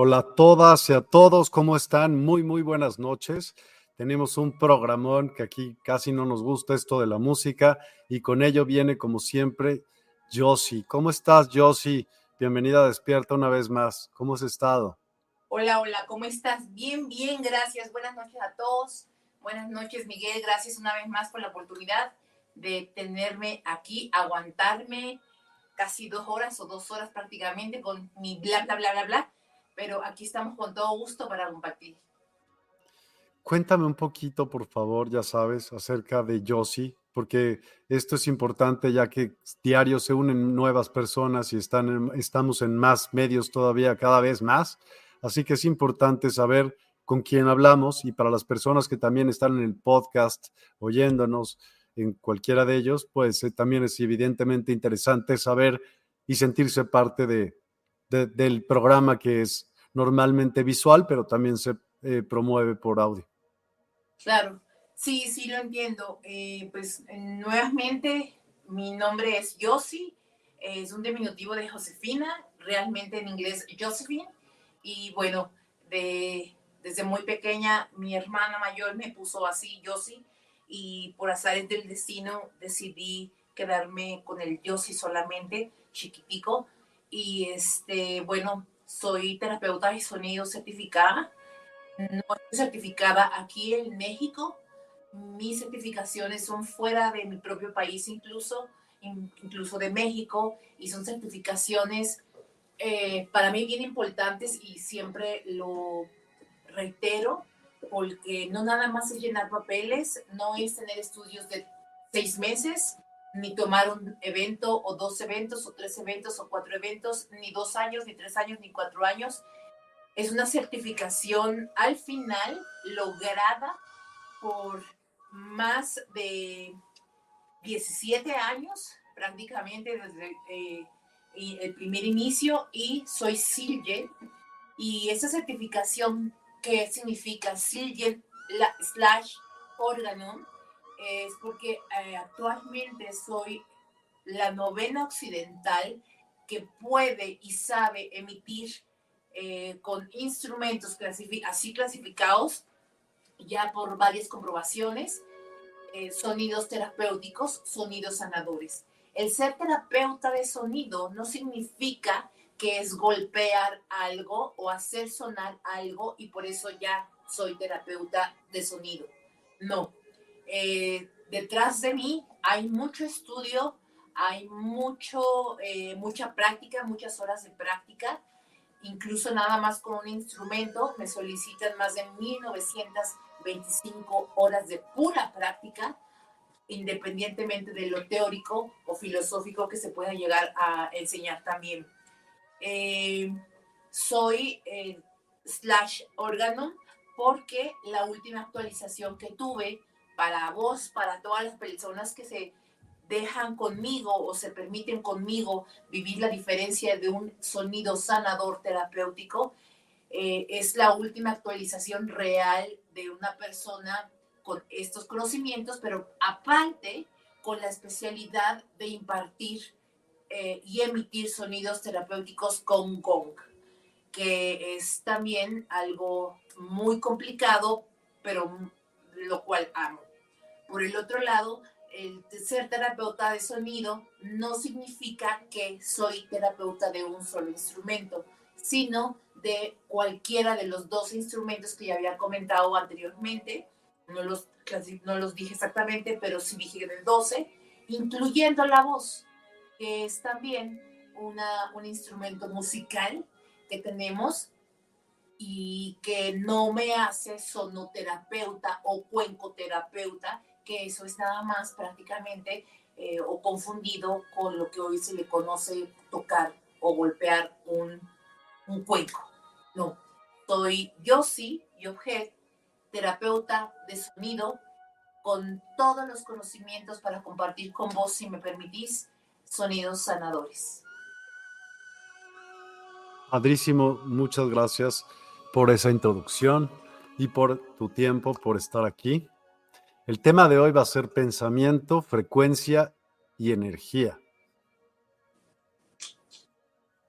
Hola a todas y a todos, ¿cómo están? Muy, muy buenas noches. Tenemos un programón que aquí casi no nos gusta esto de la música y con ello viene como siempre Josie. ¿Cómo estás, Josie? Bienvenida a Despierta una vez más. ¿Cómo has estado? Hola, hola, ¿cómo estás? Bien, bien, gracias. Buenas noches a todos. Buenas noches, Miguel. Gracias una vez más por la oportunidad de tenerme aquí, aguantarme casi dos horas o dos horas prácticamente con mi bla, bla, bla, bla, bla pero aquí estamos con todo gusto para compartir. Cuéntame un poquito, por favor, ya sabes, acerca de Yossi, porque esto es importante ya que diario se unen nuevas personas y están estamos en más medios todavía cada vez más. Así que es importante saber con quién hablamos y para las personas que también están en el podcast oyéndonos en cualquiera de ellos, pues eh, también es evidentemente interesante saber y sentirse parte de, del programa que es normalmente visual, pero también se eh, promueve por audio. Claro, sí, sí lo entiendo. Eh, pues nuevamente, mi nombre es Yossi, es un diminutivo de Josefina, realmente en inglés Josephine, y bueno, de, desde muy pequeña mi hermana mayor me puso así Yossi, y por azares del destino decidí quedarme con el Yossi solamente, chiquitico, y este, bueno, soy terapeuta de sonido certificada. No estoy certificada aquí en México. Mis certificaciones son fuera de mi propio país, incluso, incluso de México, y son certificaciones eh, para mí bien importantes y siempre lo reitero, porque no nada más es llenar papeles, no es tener estudios de seis meses, ni tomar un evento o dos eventos o tres eventos o cuatro eventos, ni dos años, ni tres años, ni cuatro años. Es una certificación al final lograda por más de 17 años, prácticamente desde eh, el primer inicio, y soy Silje. Y esa certificación, ¿qué significa? Silje slash órgano es porque eh, actualmente soy la novena occidental que puede y sabe emitir eh, con instrumentos así clasificados ya por varias comprobaciones, eh, sonidos terapéuticos, sonidos sanadores. El ser terapeuta de sonido no significa que es golpear algo o hacer sonar algo y por eso ya soy terapeuta de sonido. No, eh, detrás de mí hay mucho estudio, hay mucho, eh, mucha práctica, muchas horas de práctica, incluso nada más con un instrumento, me solicitan más de 1925 horas de pura práctica, independientemente de lo teórico o filosófico que se pueda llegar a enseñar también. Eh, soy eh, slash órgano porque la última actualización que tuve para vos, para todas las personas que se dejan conmigo o se permiten conmigo vivir la diferencia de un sonido sanador terapéutico, eh, es la última actualización real de una persona con estos conocimientos, pero aparte con la especialidad de impartir eh, y emitir sonidos terapéuticos con gong, que es también algo muy complicado, pero lo cual amo. Por el otro lado, el ser terapeuta de sonido no significa que soy terapeuta de un solo instrumento, sino de cualquiera de los dos instrumentos que ya había comentado anteriormente. No los, no los dije exactamente, pero sí dije de 12, incluyendo la voz, que es también un instrumento musical que tenemos y que no me hace sonoterapeuta o cuencoterapeuta, que eso es nada más prácticamente eh, o confundido con lo que hoy se le conoce tocar o golpear un, un cuenco. No, soy yo sí, objeto terapeuta de sonido, con todos los conocimientos para compartir con vos, si me permitís, sonidos sanadores. Padrísimo, muchas gracias por esa introducción y por tu tiempo, por estar aquí. El tema de hoy va a ser pensamiento, frecuencia y energía.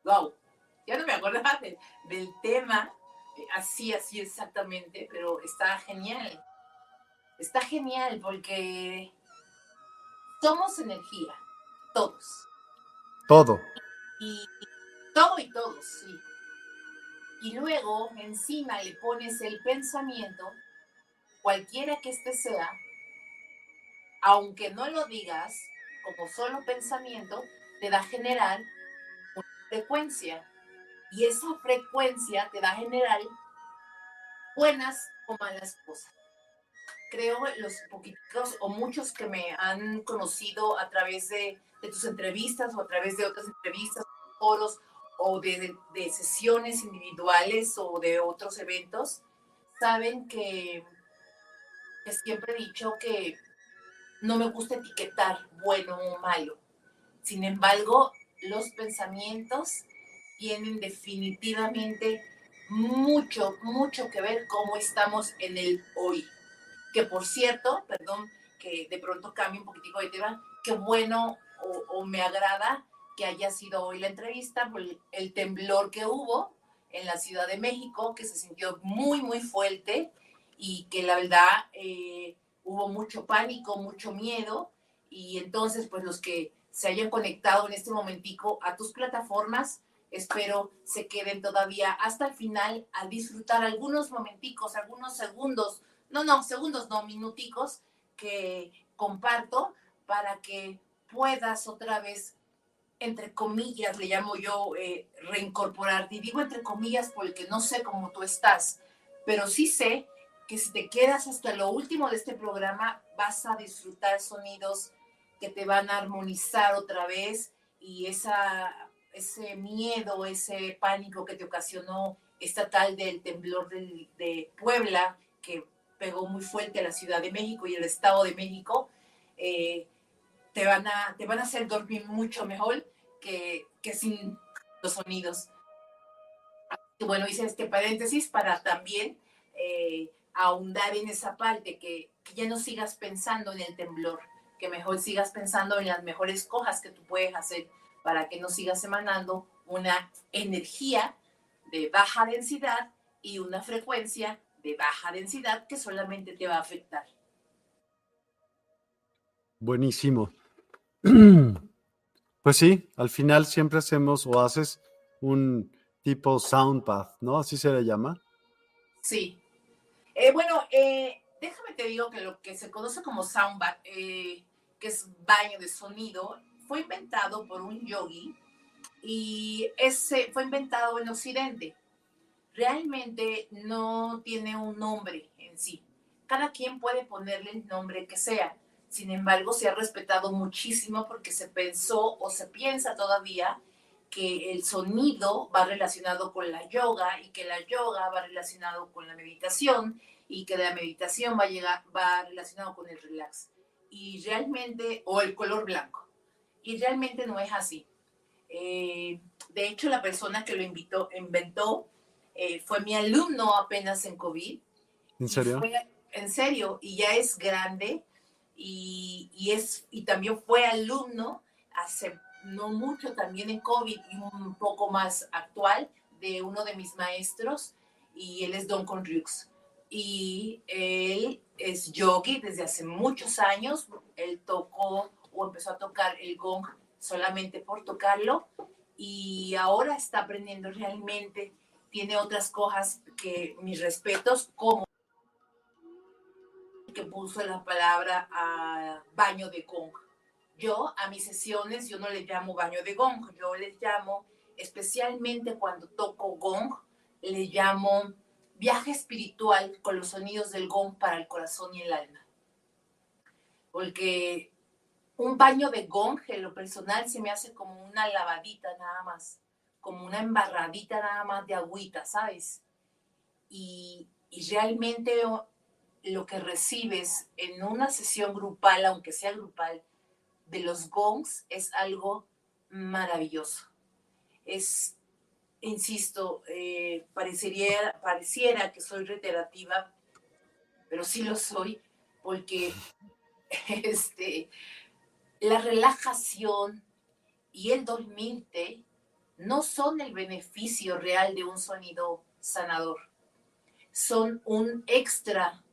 Wow, ya no me acordaba del tema eh, así, así exactamente, pero está genial. Está genial porque somos energía, todos. Todo. Y, todo y todos, sí. Y luego encima le pones el pensamiento, cualquiera que este sea, aunque no lo digas, como solo pensamiento, te da general una frecuencia. Y esa frecuencia te da general buenas o malas cosas. Creo los poquitos o muchos que me han conocido a través de, tus entrevistas o a través de otras entrevistas, foros o de, sesiones individuales o de otros eventos, saben que, que siempre he dicho que no me gusta etiquetar bueno o malo. Sin embargo, los pensamientos tienen definitivamente mucho, mucho que ver cómo estamos en el hoy. Que por cierto, perdón que de pronto cambie un poquitico de tema, qué bueno o, me agrada que haya sido hoy la entrevista por el, temblor que hubo en la Ciudad de México, que se sintió muy, muy fuerte y que la verdad eh, hubo mucho pánico, mucho miedo, y entonces pues los que se hayan conectado en este momentico a tus plataformas, espero se queden todavía hasta el final a disfrutar algunos momenticos, algunos segundos, no, no, segundos, no, minuticos que comparto para que puedas otra vez, entre comillas, le llamo yo, eh, reincorporarte. Y digo entre comillas porque no sé cómo tú estás, pero sí sé que si te quedas hasta lo último de este programa, vas a disfrutar sonidos que te van a armonizar otra vez y esa, ese miedo, ese pánico que te ocasionó esta tal del temblor de, Puebla, que pegó muy fuerte a la Ciudad de México y el Estado de México, eh, te, van a, te van a hacer dormir mucho mejor que, que sin los sonidos. Bueno, hice este paréntesis para también eh, ahondar en esa parte, que, ya no sigas pensando en el temblor, que mejor sigas pensando en las mejores cosas que tú puedes hacer para que no sigas emanando una energía de baja densidad y una frecuencia de baja densidad que solamente te va a afectar. Buenísimo. Pues sí, al final siempre hacemos o haces un tipo sound path, ¿no? Así se le llama. Sí, eh, bueno, eh, déjame te digo que lo que se conoce como soundbath, eh, que es baño de sonido, fue inventado por un yogi y ese fue inventado en Occidente. Realmente no tiene un nombre en sí. Cada quien puede ponerle el nombre que sea. Sin embargo, se ha respetado muchísimo porque se pensó o se piensa todavía que el sonido va relacionado con la yoga y que la yoga va relacionado con la meditación y que la meditación va, a llegar, va relacionado con el relax. Y realmente, o el color blanco. Y realmente no es así. Eh, de hecho, la persona que lo invitó, inventó eh, fue mi alumno apenas en COVID. ¿En serio? en serio, y ya es grande y, y, es, y también fue alumno hace no mucho también en COVID y un poco más actual de uno de mis maestros y él es Don Conriux. Y él es yogi desde hace muchos años. Él tocó o empezó a tocar el gong solamente por tocarlo y ahora está aprendiendo realmente. Tiene otras cosas que mis respetos como que puso la palabra a baño de gong yo a mis sesiones, yo no les llamo baño de gong, yo les llamo, especialmente cuando toco gong, le llamo viaje espiritual con los sonidos del gong para el corazón y el alma. Porque un baño de gong, en lo personal, se me hace como una lavadita nada más, como una embarradita nada más de agüita, ¿sabes? Y, y realmente lo que recibes en una sesión grupal, aunque sea grupal, de los gongs es algo maravilloso. Es, insisto, eh, parecería, pareciera que soy reiterativa, pero sí lo soy, porque este, la relajación y el dormirte no son el beneficio real de un sonido sanador, son un extra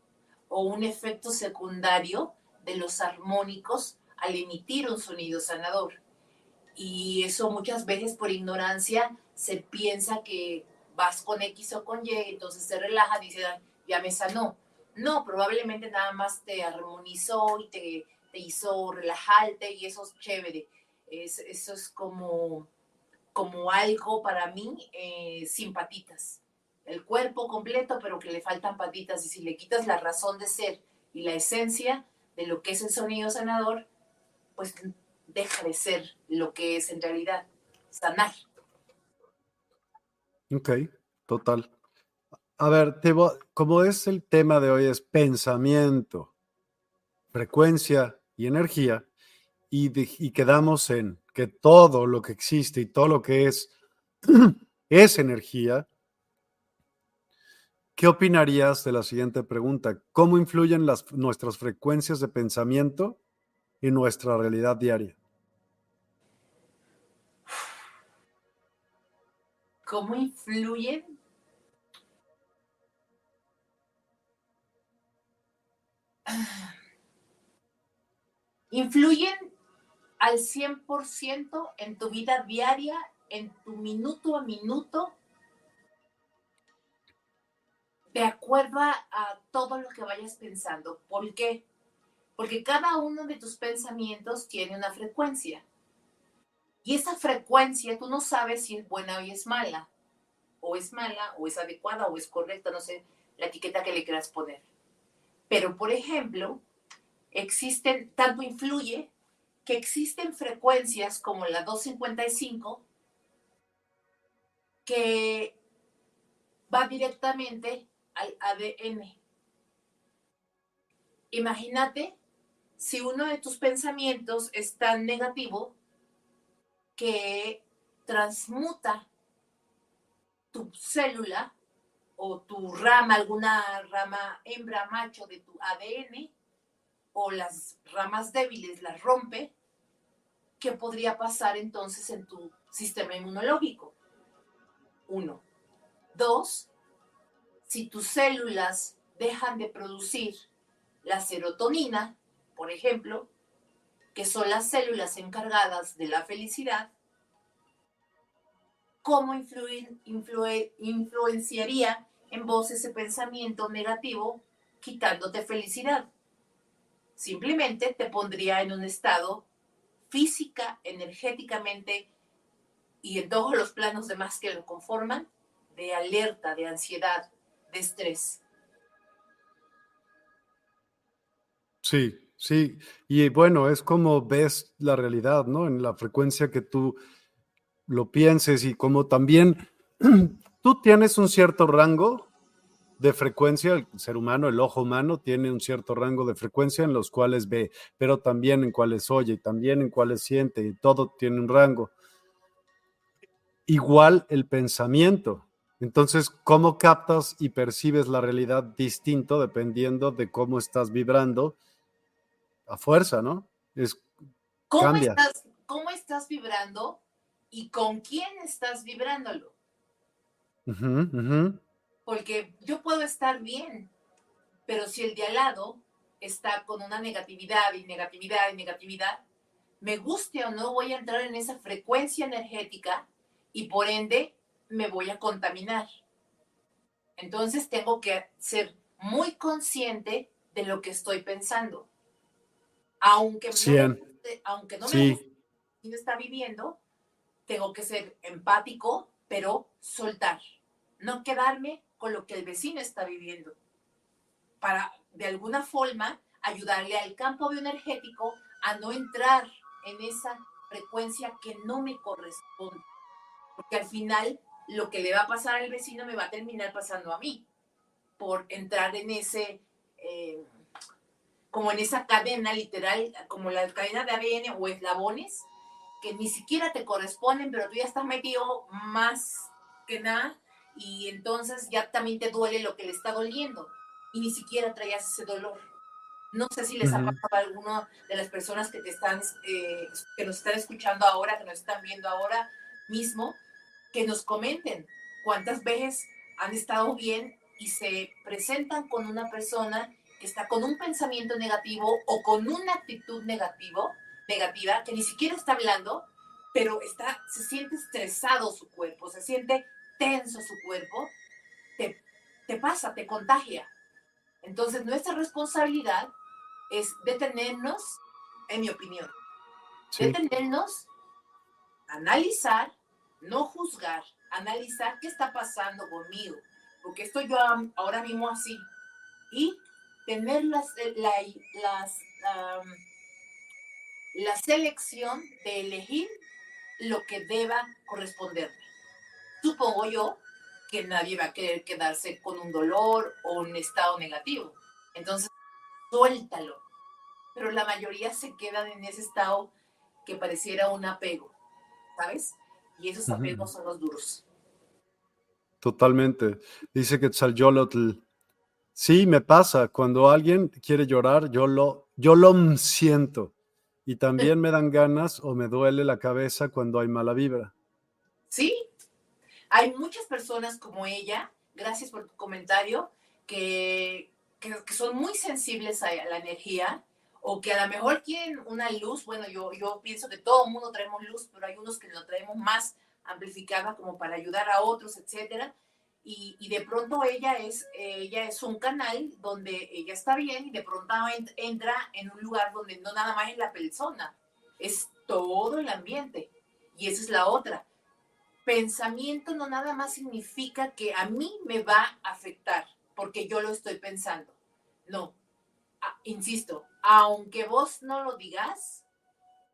o un efecto secundario de los armónicos al emitir un sonido sanador. Y eso muchas veces por ignorancia se piensa que vas con X o con Y, entonces se relaja, dice, ya me sanó. No, probablemente nada más te armonizó y te, te hizo relajarte y eso es chévere. Es, eso es como, como algo para mí eh, sin patitas. El cuerpo completo, pero que le faltan patitas. Y si le quitas la razón de ser y la esencia de lo que es el sonido sanador, pues deja de ser lo que es en realidad, sanar. Ok, total. A ver, como es el tema de hoy es pensamiento, frecuencia y energía, y, y quedamos en que todo lo que existe y todo lo que es es energía, ¿qué opinarías de la siguiente pregunta? ¿Cómo influyen las, nuestras frecuencias de pensamiento y nuestra realidad diaria. ¿Cómo influyen? Influyen al 100% en tu vida diaria, en tu minuto a minuto, de acuerdo a todo lo que vayas pensando. ¿Por qué? Porque cada uno de tus pensamientos tiene una frecuencia. Y esa frecuencia tú no sabes si es buena o es mala. O es mala, o es adecuada, o es correcta, no sé la etiqueta que le quieras poner. Pero, por ejemplo, existen, tanto influye que existen frecuencias como la 255 que va directamente al ADN. Imagínate si uno de tus pensamientos es tan negativo que transmuta tu célula o tu rama, alguna rama hembra macho de tu ADN o las ramas débiles las rompe, ¿qué podría pasar entonces en tu sistema inmunológico? Uno. Dos, si tus células dejan de producir la serotonina, por ejemplo, que son las células encargadas de la felicidad, ¿cómo influenciaría en vos ese pensamiento negativo quitándote felicidad? Simplemente te pondría en un estado física, energéticamente y en todos los planos demás que lo conforman, de alerta, de ansiedad, de estrés. Sí, sí. Y bueno, es como ves la realidad, ¿no? En la frecuencia que tú lo pienses y como también tú tienes un cierto rango de frecuencia, el ser humano, el ojo humano tiene un cierto rango de frecuencia en los cuales ve, pero también en cuales oye, y también en cuales siente, y todo tiene un rango. Igual el pensamiento. Entonces, ¿cómo captas y percibes la realidad distinto dependiendo de cómo estás vibrando? A fuerza, ¿no? Es, ¿Cómo, Estás, ¿Cómo estás vibrando y con quién estás vibrándolo? Porque yo puedo estar bien, pero si el de al lado está con una negatividad y negatividad y negatividad, me guste o no voy a entrar en esa frecuencia energética y por ende me voy a contaminar. Entonces tengo que ser muy consciente de lo que estoy pensando. Aunque, no, aunque no me guste está viviendo, tengo que ser empático, pero soltar. No quedarme con lo que el vecino está viviendo. Para, de alguna forma, ayudarle al campo bioenergético a no entrar en esa frecuencia que no me corresponde. Porque al final lo que le va a pasar al vecino me va a terminar pasando a mí, por entrar en ese, eh, como en esa cadena literal, como la cadena de ADN o eslabones, que ni siquiera te corresponden, pero tú ya estás metido más que nada y entonces ya también te duele lo que le está doliendo y ni siquiera traías ese dolor. No sé si les ha pasado a alguno de las personas que te están, eh, que nos están escuchando ahora, que nos están viendo ahora mismo, que nos comenten cuántas veces han estado bien y se presentan con una persona que está con un pensamiento negativo o con una actitud negativo, negativa, que ni siquiera está hablando, pero está, se siente estresado su cuerpo, se siente tenso su cuerpo, te, te pasa, te contagia. Entonces, nuestra responsabilidad es detenernos, en mi opinión, detenernos, analizar, no juzgar, analizar qué está pasando conmigo, porque estoy yo ahora mismo así, y tener las, la, las, la selección de elegir lo que deba corresponderme supongo yo que nadie va a querer quedarse con un dolor o un estado negativo. Entonces, suéltalo. Pero la mayoría se quedan en ese estado que pareciera un apego, ¿sabes? Y esos apegos son los duros. Totalmente. Dice que Tzal sí, me pasa. Cuando alguien quiere llorar, yo lo, yo lo siento. Y también me dan ganas o me duele la cabeza cuando hay mala vibra. Sí, hay muchas personas como ella, gracias por tu comentario, que, que, son muy sensibles a la energía o que a lo mejor quieren una luz. Bueno, yo, yo pienso que todo el mundo traemos luz, pero hay unos que lo traemos más amplificada como para ayudar a otros, etcétera. Y, y, de pronto ella es, ella es un canal donde ella está bien y de pronto entra en un lugar donde no nada más es la persona, es todo el ambiente. Y esa es la otra pensamiento no nada más significa que a mí me va a afectar porque yo lo estoy pensando. No, ah, insisto, aunque vos no lo digas,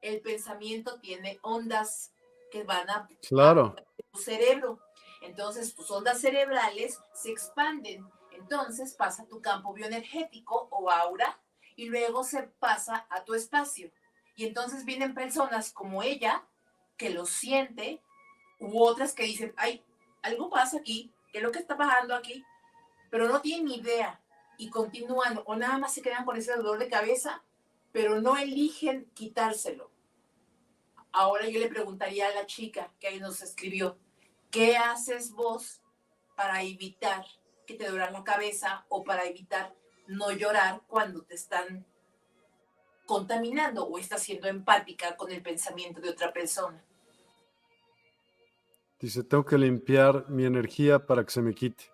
el pensamiento tiene ondas que van a, claro. tu cerebro. Entonces tus ondas cerebrales se expanden. Entonces pasa tu campo bioenergético o aura y luego se pasa a tu espacio. Y entonces vienen personas como ella que lo siente, u otras que dicen, ay, algo pasa aquí, ¿qué es lo que está pasando aquí? Pero no tienen ni idea y continúan o nada más se quedan con ese dolor de cabeza, pero no eligen quitárselo. Ahora yo le preguntaría a la chica que ahí nos escribió, ¿qué haces vos para evitar que te duela la cabeza o para evitar no llorar cuando te están contaminando o estás siendo empática con el pensamiento de otra persona? Dice, tengo que limpiar mi energía para que se me quite.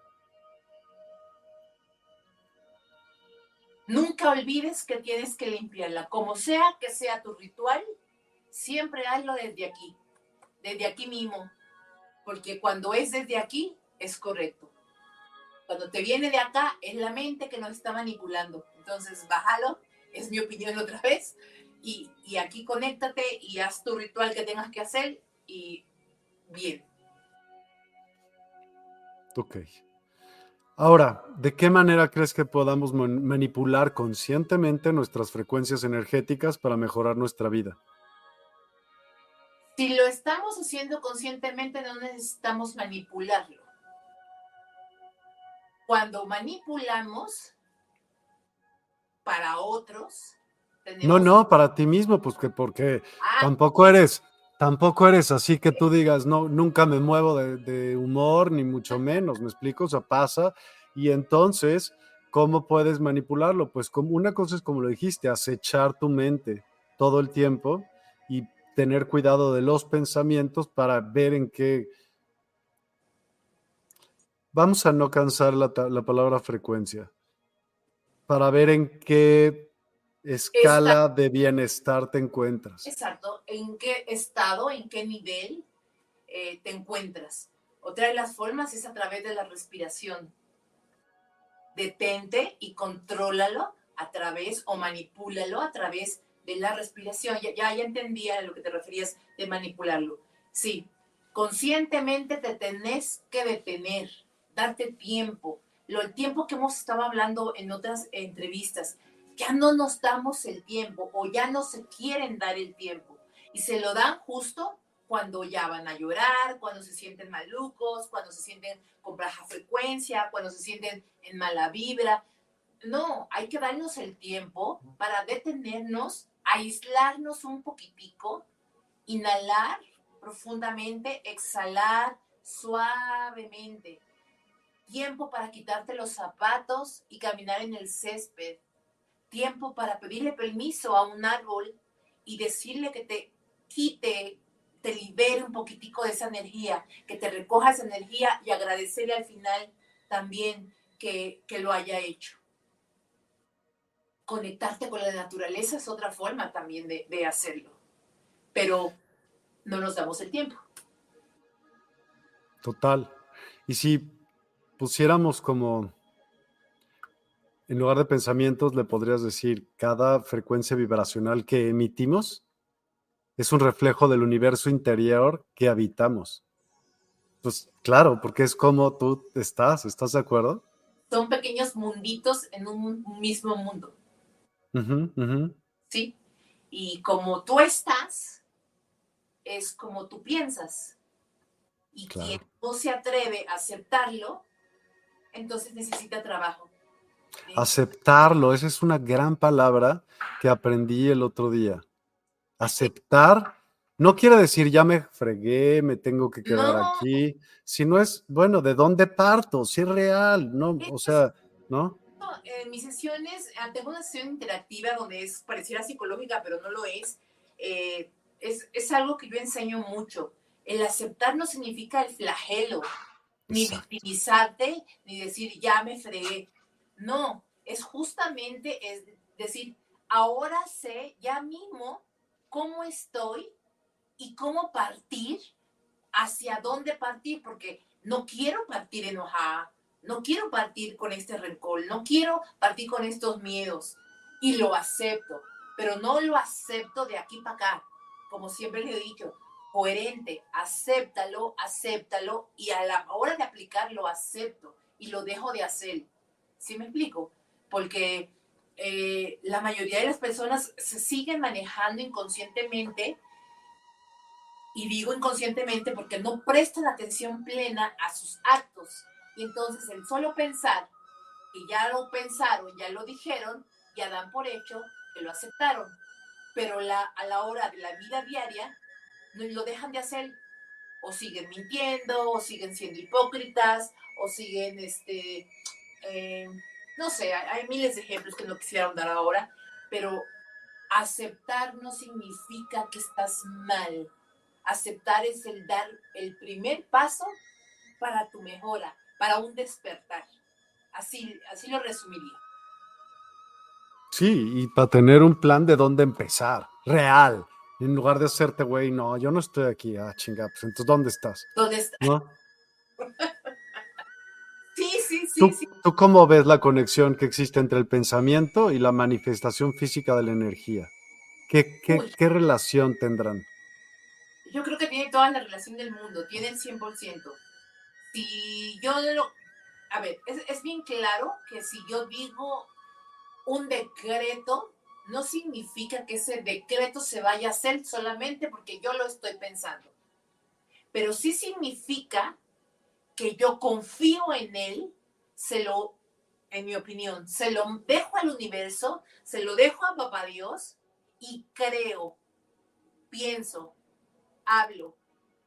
Nunca olvides que tienes que limpiarla, como sea que sea tu ritual, siempre hazlo desde aquí, desde aquí mismo, porque cuando es desde aquí, es correcto. Cuando te viene de acá, es la mente que nos está manipulando. Entonces, bájalo, es mi opinión otra vez, y, y aquí conéctate y haz tu ritual que tengas que hacer y bien. Ok. Ahora, ¿de qué manera crees que podamos manipular conscientemente nuestras frecuencias energéticas para mejorar nuestra vida? Si lo estamos haciendo conscientemente, no necesitamos manipularlo. Cuando manipulamos para otros, no, no, para ti mismo, pues que porque ah. tampoco eres, tampoco eres así que tú digas, no, nunca me muevo de, humor, ni mucho menos, ¿me explico? O sea, pasa. Y entonces, ¿cómo puedes manipularlo? Pues como una cosa es como lo dijiste, acechar tu mente todo el tiempo tener cuidado de los pensamientos para ver en qué... Vamos a no cansar la, la palabra frecuencia, para ver en qué escala de bienestar te encuentras. Exacto, en qué estado, en qué nivel eh, te encuentras. Otra de las formas es a través de la respiración. Detente y contrólalo a través o manipúlalo a través de la respiración. Ya, ya, entendía a lo que te referías de manipularlo. Sí, conscientemente te tenés que detener, darte tiempo. Lo, el tiempo que hemos estado hablando en otras entrevistas, ya no nos damos el tiempo o ya no se quieren dar el tiempo. Y se lo dan justo cuando ya van a llorar, cuando se sienten malucos, cuando se sienten con baja frecuencia, cuando se sienten en mala vibra. No, hay que darnos el tiempo para detenernos, aislarnos un poquitico, inhalar profundamente, exhalar suavemente. Tiempo para quitarte los zapatos y caminar en el césped tiempo para pedirle permiso a un árbol y decirle que te quite, te libere un poquitico de esa energía, que te recoja esa energía y agradecerle al final también que, lo haya hecho. Conectarte con la naturaleza es otra forma también de, de hacerlo, pero no nos damos el tiempo. Total. Y si pusiéramos como en lugar de pensamientos, le podrías decir, cada frecuencia vibracional que emitimos es un reflejo del universo interior que habitamos. Pues claro, porque es como tú estás, ¿estás de acuerdo? Son pequeños munditos en un mismo mundo. Sí. Y como tú estás, es como tú piensas. Y quien no se atreve a aceptarlo, entonces necesita trabajo. Aceptarlo, esa es una gran palabra que aprendí el otro día. Aceptar no quiere decir ya me fregué, me tengo que quedar aquí, sino es, bueno, ¿de dónde parto? Si es real, ¿no? O sea, ¿no? En mis sesiones, tengo una sesión interactiva donde es pareciera psicológica, pero no lo es. Eh, es, es algo que yo enseño mucho. El aceptar no significa el flagelo, ni victimizarte, ni decir ya me fregué. No, es justamente, es decir, ahora sé ya mismo cómo estoy y cómo partir, hacia dónde partir, porque no quiero partir enojada, no quiero partir con este rencor, no quiero partir con estos miedos y lo acepto, pero no lo acepto de aquí para acá, como siempre le he dicho, coherente, acéptalo, acéptalo y a la hora de aplicarlo acepto y lo dejo de hacer. ¿Sí me explico? Porque eh, la mayoría de las personas se siguen manejando inconscientemente, y digo inconscientemente porque no prestan atención plena a sus actos. Y entonces el solo pensar que ya lo pensaron, ya lo dijeron, ya dan por hecho que lo aceptaron. Pero a la hora de la vida diaria, no lo dejan de hacer o siguen mintiendo, o siguen siendo hipócritas, o siguen este, eh, no sé, hay, miles de ejemplos que no quisiera dar ahora, pero aceptar no significa que estás mal. Aceptar es el dar el primer paso para tu mejora, para un despertar. Así, así lo resumiría. Sí, y para tener un plan de dónde empezar, real, En lugar de hacerte, güey, no, yo no estoy aquí, ah, chinga, pues entonces, ¿dónde estás? ¿Dónde estás? ¿No? sí, sí, sí, ¿Tú, sí. ¿Tú cómo ves la conexión que existe entre el pensamiento y la manifestación física de la energía? ¿Qué, qué, qué relación tendrán? Yo creo que tiene toda la relación del mundo, tiene el 100%. Si yo lo... A ver, es, es bien claro que si yo digo un decreto, no significa que ese decreto se vaya a hacer solamente porque yo lo estoy pensando. Pero sí significa que yo confío en él, se lo, en mi opinión, se lo dejo al universo, se lo dejo a papá Dios y creo, pienso, hablo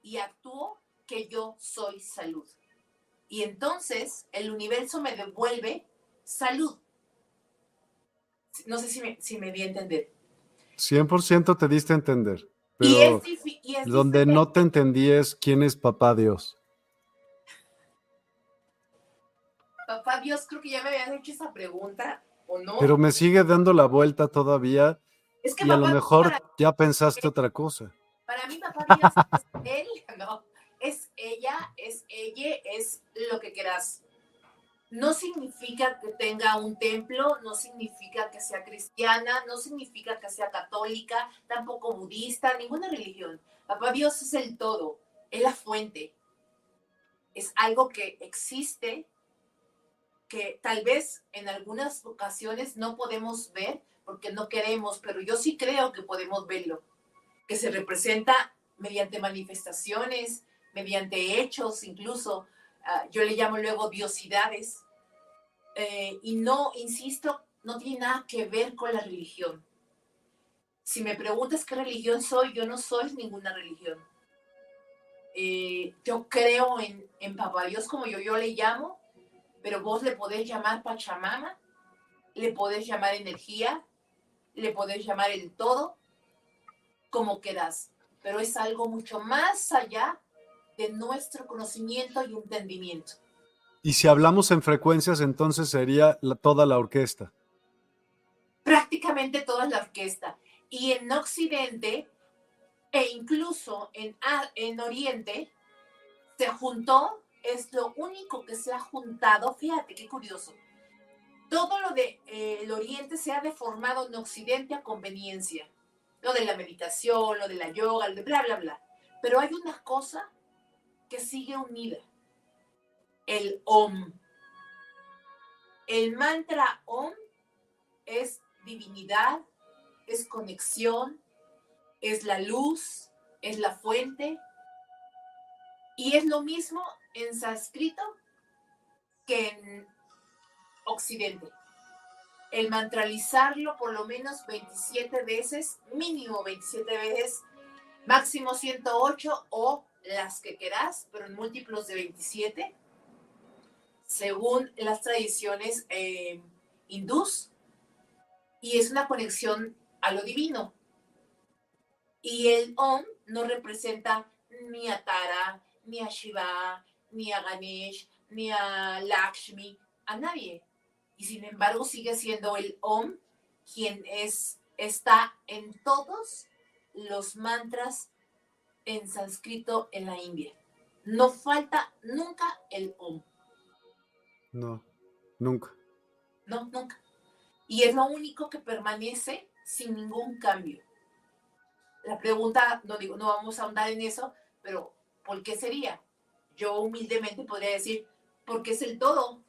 y actúo que yo soy salud. Y entonces el universo me devuelve salud. No sé si me, si me di a entender. 100% te diste a entender, y pero es, y es donde diferente. no te entendí es quién es papá Dios. Papá Dios, creo que ya me habían hecho esa pregunta, ¿o no? Pero me sigue dando la vuelta todavía es que y a lo mejor para, ya pensaste otra cosa. para mí papá Dios es él, no, es ella, es ella, es lo que quieras. No significa que tenga un templo, no significa que sea cristiana, no significa que sea católica, tampoco budista, ninguna religión. Papá Dios es el todo, es la fuente. Es algo que existe, que tal vez en algunas ocasiones no podemos ver porque no queremos, pero yo sí creo que podemos verlo, que se representa mediante manifestaciones, mediante hechos incluso. Uh, yo le llamo luego diosidades. Eh, y no, insisto, no tiene nada que ver con la religión. Si me preguntas qué religión soy, yo no soy ninguna religión. Eh, yo creo en, en Papá Dios como yo, yo le llamo, pero vos le podés llamar Pachamama, le podés llamar energía, le podés llamar el todo, como quieras, pero es algo mucho más allá de nuestro conocimiento y entendimiento. Y si hablamos en frecuencias, entonces sería la, toda la orquesta. Prácticamente toda la orquesta. Y en Occidente, e incluso en, en Oriente, se juntó, es lo único que se ha juntado, fíjate qué curioso. Todo lo de eh, el Oriente se ha deformado en Occidente a conveniencia. Lo de la meditación, lo de la yoga, lo de bla, bla, bla. Pero hay una cosa que sigue unida. El OM. El mantra OM es divinidad, es conexión, es la luz, es la fuente. Y es lo mismo en sánscrito que en Occidente. El mantralizarlo por lo menos 27 veces, mínimo 27 veces, máximo 108 o las que querás, pero en múltiplos de 27, según las tradiciones eh, hindús. Y es una conexión a lo divino. Y el Om no representa ni a Tara, ni a Shiva, ni a Ganesh, ni a Lakshmi, a nadie. Y sin embargo sigue siendo el Om quien es, está en todos los mantras en sánscrito en la India. No falta nunca el Om. No, nunca. No, nunca. Y es lo único que permanece sin ningún cambio. La pregunta, no digo, no vamos a ahondar en eso, pero ¿por qué sería? Yo humildemente podría decir, porque es el todo,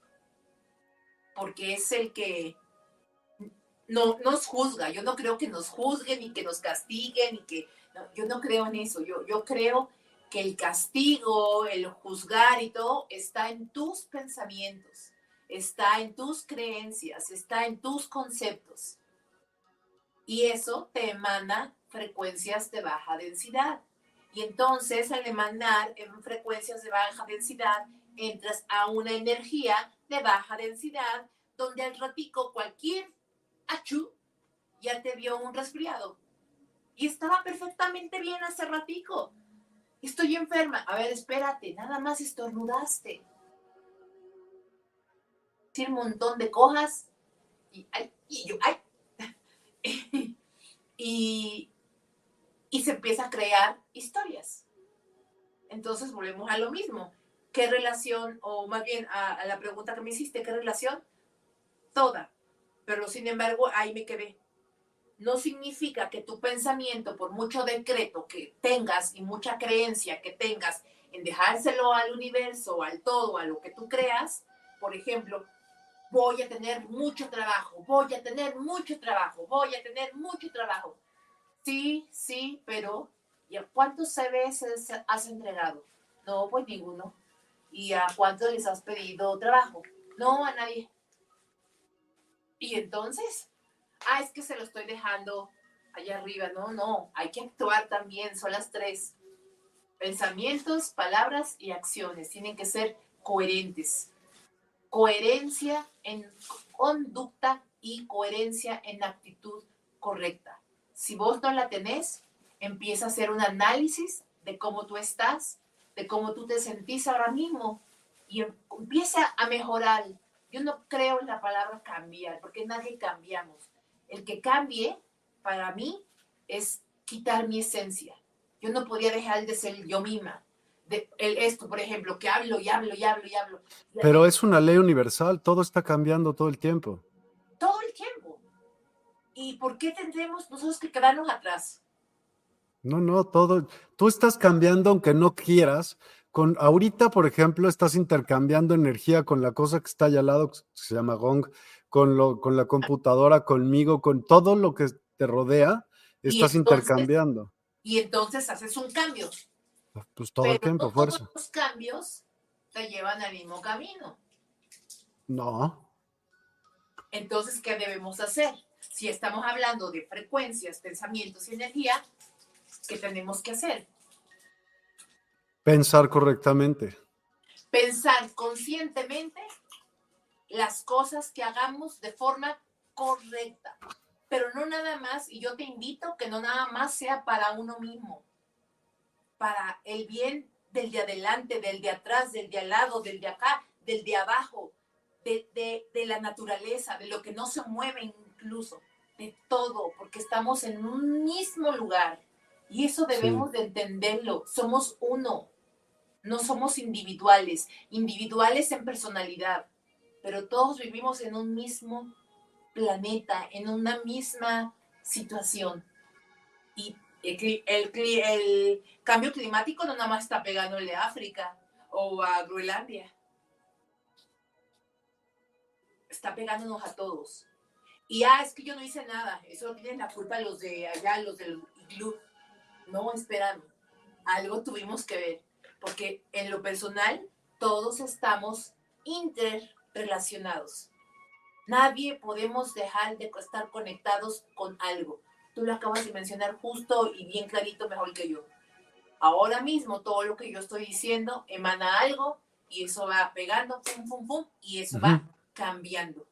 porque es el que no nos juzga. Yo no creo que nos juzguen ni que nos castiguen, ni que yo no creo en eso. Yo, yo creo que el castigo, el juzgar y todo está en tus pensamientos, está en tus creencias, está en tus conceptos. Y eso te emana frecuencias de baja densidad. Y entonces al emanar en frecuencias de baja densidad, entras a una energía de baja densidad donde al ratico cualquier achú ya te vio un resfriado. Y estaba perfectamente bien hace ratico. Estoy enferma. A ver, espérate, nada más estornudaste. Decir un montón de cojas. Y, ay, y yo, ay. y, y se empieza a crear historias. Entonces volvemos a lo mismo. ¿Qué relación, o más bien a, la pregunta que me hiciste, qué relación? Toda. Pero sin embargo, ahí me quedé. No significa que tu pensamiento, por mucho decreto que tengas y mucha creencia que tengas en dejárselo al universo, al todo, a lo que tú creas, por ejemplo, voy a tener mucho trabajo, voy a tener mucho trabajo, voy a tener mucho trabajo. Sí, sí, pero ¿y a cuántos veces has entregado? No, pues ninguno. ¿Y a cuántos les has pedido trabajo? No, a nadie. Y entonces, ah, es que se lo estoy dejando allá arriba. No, no, hay que actuar también, son las tres. Pensamientos, palabras y acciones tienen que ser coherentes. Coherencia en conducta y coherencia en actitud correcta. Si vos no la tenés, empieza a hacer un análisis de cómo tú estás, de cómo tú te sentís ahora mismo y em, empieza a mejorar. Yo no creo en la palabra cambiar, porque nadie cambiamos. El que cambie, para mí, es quitar mi esencia. Yo no podía dejar de ser yo misma. De, el, esto, por ejemplo, que hablo y hablo y hablo y hablo. Pero es una ley universal, todo está cambiando todo el tiempo. Todo el tiempo. ¿Y por qué tendremos nosotros que quedarnos atrás? No, no, todo, tú estás cambiando aunque no quieras. Con ahorita, por ejemplo, estás intercambiando energía con la cosa que está allá al lado, que se llama Gong, con, lo, con la computadora, conmigo, con todo lo que te rodea, estás intercambiando y entonces haces un cambio. Pues todo el tiempo, fuerza. Todos los cambios te llevan al mismo camino. No. Entonces, ¿qué debemos hacer? Si estamos hablando de frecuencias, pensamientos y energía, ¿qué tenemos que hacer? Pensar correctamente. Pensar conscientemente las cosas que hagamos de forma correcta pero no nada más, y yo te invito que no nada más sea para uno mismo, para el bien del de adelante, del de atrás, del de al lado, del de acá, del de abajo, de, la naturaleza, de lo que no se mueve incluso, de todo, porque estamos en un mismo lugar. Y eso debemos de entenderlo. Somos uno, no somos individuales, individuales en personalidad, pero todos vivimos en un mismo planeta, en una misma situación. Y el, el, cambio climático no nada más está pegándole a África o a Groenlandia. Está pegándonos a todos. Y ah, es que yo no hice nada. Eso tienen la culpa los de allá, los del iglú. No, esperan. Algo tuvimos que ver. Porque en lo personal, todos estamos interrelacionados. Nadie podemos dejar de estar conectados con algo. Tú lo acabas de mencionar justo y bien clarito, mejor que yo. Ahora mismo todo lo que yo estoy diciendo emana algo y eso va pegando, pum, pum, pum, y eso va cambiando.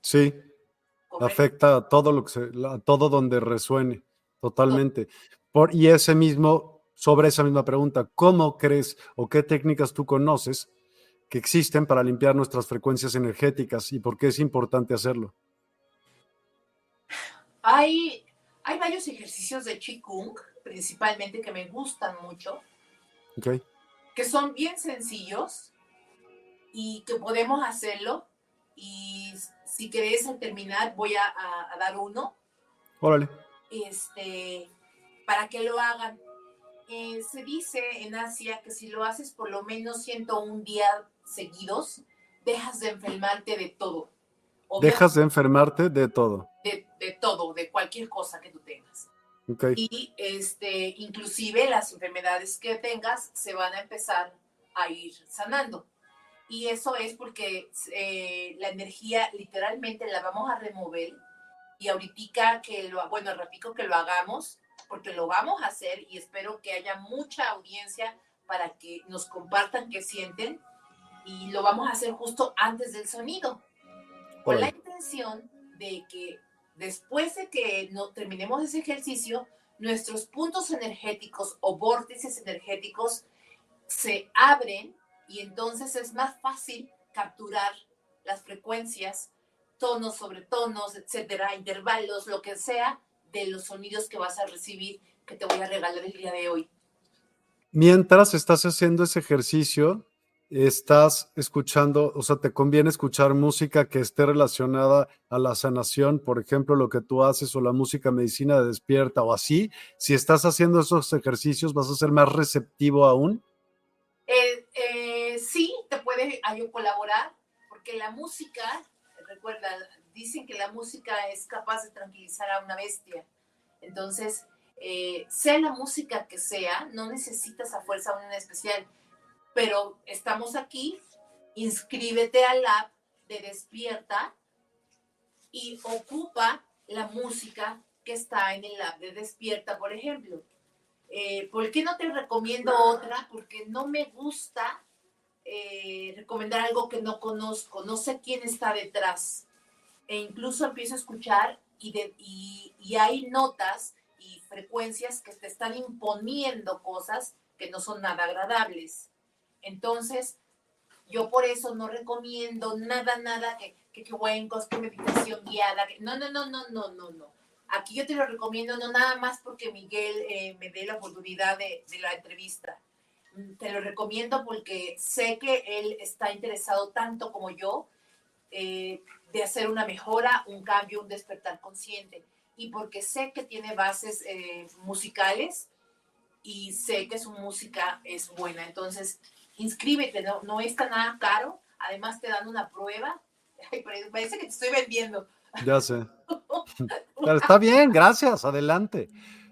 Sí, afecta a todo lo que se, a todo donde resuene, totalmente. Por, y ese mismo, sobre esa misma pregunta, ¿cómo crees o qué técnicas tú conoces que existen para limpiar nuestras frecuencias energéticas y por qué es importante hacerlo? Hay, hay varios ejercicios de Qigong, principalmente que me gustan mucho, que son bien sencillos y que podemos hacerlo. Y si querés al terminar, voy a, a dar uno. Órale. Este, para que lo hagan. Eh, se dice en Asia que si lo haces por lo menos 101 días seguidos, dejas de enfermarte de todo. dejas de enfermarte de todo. De, todo, de cualquier cosa que tú tengas. Y este, inclusive las enfermedades que tengas se van a empezar a ir sanando. Y eso es porque eh, la energía literalmente la vamos a remover y ahorita que lo, bueno, repito que lo hagamos, porque lo vamos a hacer y espero que haya mucha audiencia para que nos compartan qué sienten y lo vamos a hacer justo antes del sonido, con la intención de que después de que no terminemos ese ejercicio, nuestros puntos energéticos o vórtices energéticos se abren y entonces es más fácil capturar las frecuencias, tonos sobre tonos, etcétera, intervalos, lo que sea de los sonidos que vas a recibir que te voy a regalar el día de hoy. Mientras estás haciendo ese ejercicio, estás escuchando, o sea, te conviene escuchar música que esté relacionada a la sanación, por ejemplo, lo que tú haces o la música medicina de despierta o así. Si estás haciendo esos ejercicios, vas a ser más receptivo aún. Eh, eh, sí, te puede colaborar, porque la música, recuerda, dicen que la música es capaz de tranquilizar a una bestia. Entonces, eh, sea la música que sea, no necesitas a fuerza una especial pero estamos aquí, inscríbete al app de Despierta y ocupa la música que está en el app de Despierta, por ejemplo. Eh, ¿Por qué no te recomiendo otra? Porque no me gusta eh, recomendar algo que no conozco, no sé quién está detrás. E incluso empiezo a escuchar y, y hay notas y frecuencias que te están imponiendo cosas que no son nada agradables. Entonces, yo por eso no recomiendo nada, nada que, que, que que meditación guiada. Que, no, no, no, no, no, no, no. Aquí yo te lo recomiendo, no nada más porque Miguel eh, me dé la oportunidad de, de, la entrevista. Te lo recomiendo porque sé que él está interesado tanto como yo eh, de hacer una mejora, un cambio, un despertar consciente. Y porque sé que tiene bases eh, musicales y sé que su música es buena. Entonces, inscríbete, no, no está nada caro, además te dan una prueba. parece que te estoy vendiendo. Ya sé. está bien, gracias, adelante.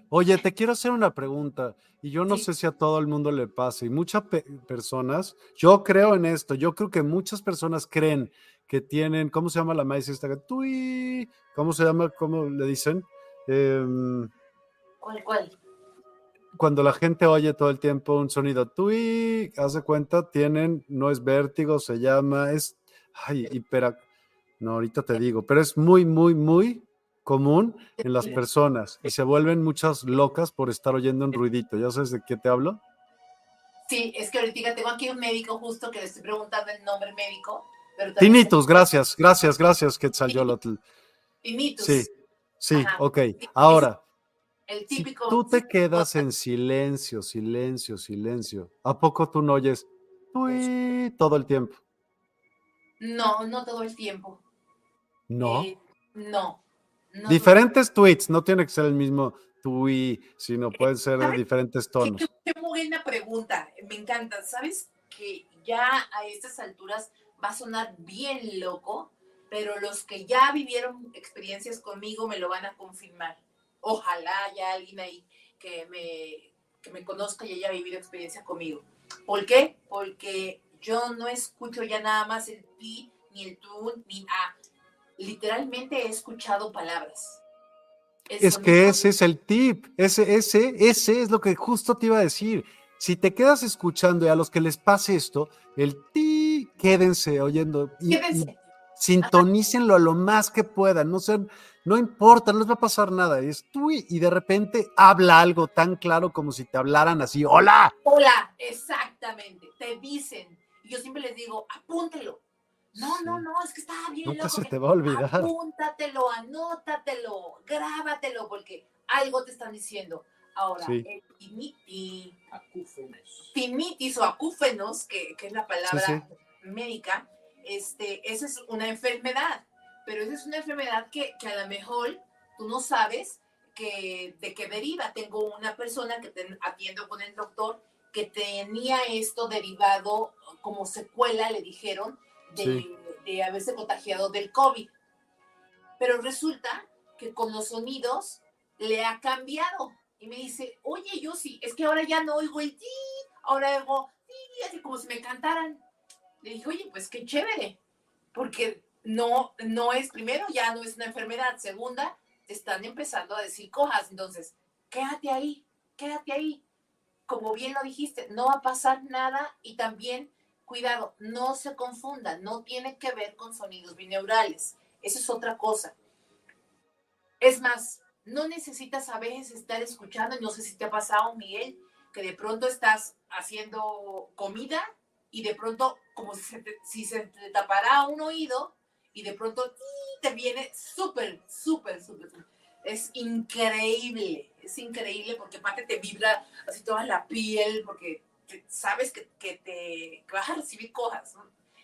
Oye, te quiero hacer una pregunta y yo no sé si a todo el mundo le pasa y muchas personas, yo creo en esto, yo creo que muchas personas creen que tienen, ¿cómo se llama la maíz esta? Tui, ¿Cómo se llama? ¿Cómo le dicen? Eh, ¿Cuál, cuál? Cuando la gente oye todo el tiempo un sonido tui, hace cuenta, tienen, no es vértigo, se llama, es, ay, hipera, no, ahorita te digo, pero es muy, muy, muy común en las personas y se vuelven muchas locas por estar oyendo un ruidito. ¿Ya sabes de qué te hablo? Sí, es que ahorita tengo aquí un médico justo que le estoy preguntando el nombre médico. Tinitus, gracias, gracias, gracias, Quetzalcóatl. Tinitus. Sí, sí, ok. Ahora, el típico. Si tú te quedas en silencio, silencio, silencio. ¿A poco tú no oyes todo el tiempo? No, no todo el tiempo. ¿No? Eh, no, Diferentes tweets, no tiene que ser el mismo tweet, sino pueden ser de diferentes tonos. Qué, buena pregunta, me encanta. ¿Sabes que ya a estas alturas va a sonar bien loco? Pero los que ya vivieron experiencias conmigo me lo van a confirmar ojalá haya alguien ahí que me, que me conozca y haya vivido experiencia conmigo. ¿Por qué? Porque yo no escucho ya nada más el ti, ni el tú, ni a. Literalmente he escuchado palabras. es que ese es el tip, ese, ese, ese es lo que justo te iba a decir. Si te quedas escuchando y a los que les pase esto, el ti, quédense oyendo. Y, quédense. sintonícenlo a lo más que puedan, no sean, no importa, no les va a pasar nada. Es tú y, de repente habla algo tan claro como si te hablaran así, hola. Hola, exactamente. Te dicen. Y yo siempre les digo, apúntelo. No, no, no, es que está bien. Nunca se te va a olvidar. Apúntatelo, anótatelo, grábatelo, porque algo te están diciendo. Ahora, el timitis, o acúfenos, que, que es la palabra médica, este, esa es una enfermedad pero esa es una enfermedad que, que a lo mejor tú no sabes que, de qué deriva. Tengo una persona que te atiendo con el doctor que tenía esto derivado como secuela, le dijeron, de, de haberse contagiado del COVID. Pero resulta que con los sonidos le ha cambiado. Y me dice, oye, yo sí, es que ahora ya no oigo el ti, ahora oigo ti, así como si me cantaran. Le dije, oye, pues qué chévere, porque no, no es, primero, ya no es una enfermedad. Segunda, te están empezando a decir cojas. Entonces, quédate ahí, quédate ahí. Como bien lo dijiste, no va a pasar nada y también, cuidado, no se confunda, no tiene que ver con sonidos bineurales. Eso es otra cosa. Es más, no necesitas a veces estar escuchando, no sé si te ha pasado, Miguel, que de pronto estás haciendo comida y de pronto, como si se te, si se te tapara un oído, y de pronto te viene súper, súper, súper. es increíble, es increíble porque aparte te vibra así toda la piel, porque sabes que, te que vas a recibir cosas.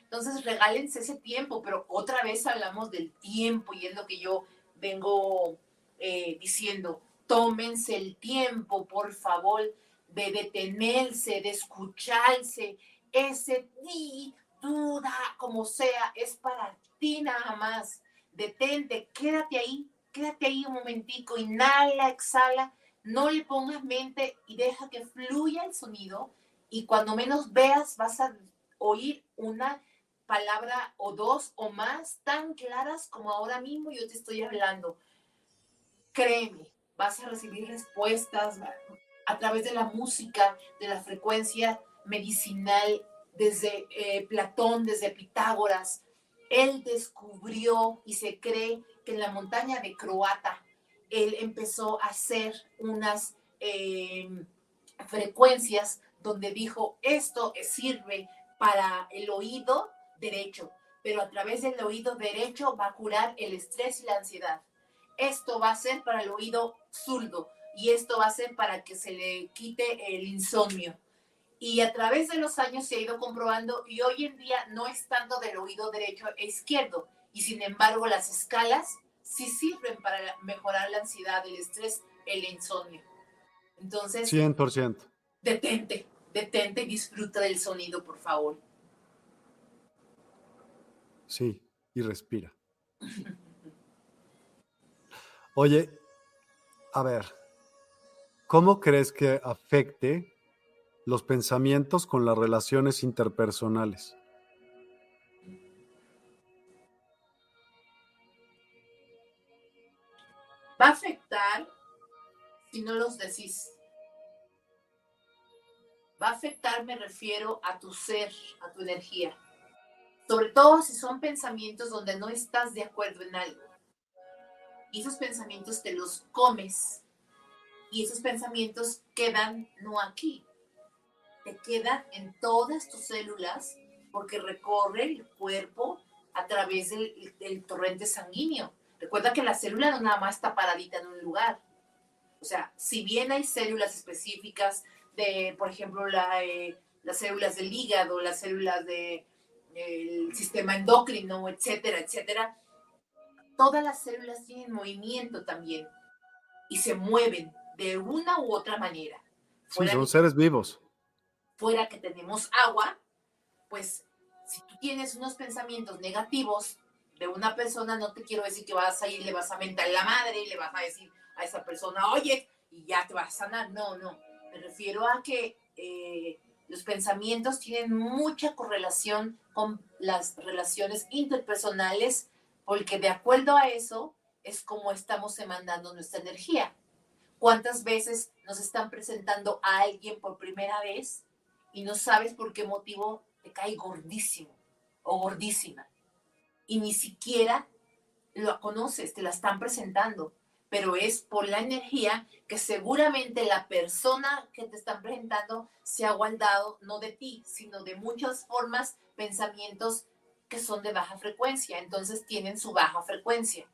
Entonces regálense ese tiempo, pero otra vez hablamos del tiempo y es lo que yo vengo eh, diciendo. Tómense el tiempo, por favor, de detenerse, de escucharse. Ese ti, duda, como sea, es para ti nada más. Detente, quédate ahí, quédate ahí un momentico, inhala, exhala, no le pongas mente y deja que fluya el sonido y cuando menos veas vas a oír una palabra o dos o más tan claras como ahora mismo yo te estoy hablando. Créeme, vas a recibir respuestas a través de la música, de la frecuencia medicinal, desde eh, Platón, desde Pitágoras. Él descubrió y se cree que en la montaña de Croata, él empezó a hacer unas eh, frecuencias donde dijo, esto sirve para el oído derecho, pero a través del oído derecho va a curar el estrés y la ansiedad. Esto va a ser para el oído zurdo y esto va a ser para que se le quite el insomnio. Y a través de los años se ha ido comprobando y hoy en día no es tanto del oído derecho e izquierdo. Y sin embargo las escalas sí sirven para mejorar la ansiedad, el estrés, el insomnio. Entonces... 100%. Detente, detente y disfruta del sonido, por favor. Sí, y respira. Oye, a ver, ¿cómo crees que afecte los pensamientos con las relaciones interpersonales? Va a afectar si no los decís. Va a afectar, me refiero a tu ser, a tu energía. Sobre todo si son pensamientos donde no estás de acuerdo en algo. Y esos pensamientos te los comes. Y esos pensamientos quedan no aquí, te quedan en todas tus células porque recorre el cuerpo a través del, torrente sanguíneo. Recuerda que la célula no nada más está paradita en un lugar. O sea, si bien hay células específicas de, por ejemplo, eh, las células del hígado, las células del sistema endocrino, etcétera, etcétera, todas las células tienen movimiento también y se mueven de una u otra manera. son seres vivos. Fuera que tenemos agua, pues si tú tienes unos pensamientos negativos de una persona, no te quiero decir que vas a ir, le vas a mentar la madre y le vas a decir a esa persona, oye, y ya te vas a sanar. No, no. Me refiero a que eh, los pensamientos tienen mucha correlación con las relaciones interpersonales, porque de acuerdo a eso es como estamos demandando nuestra energía. ¿Cuántas veces nos están presentando a alguien por primera vez y no sabes por qué motivo te cae gordísimo o gordísima? Y ni siquiera lo conoces, te la están presentando, pero es por la energía que seguramente la persona que te están presentando se ha guardado no de ti, sino de muchas formas, pensamientos que son de baja frecuencia, entonces tienen su baja frecuencia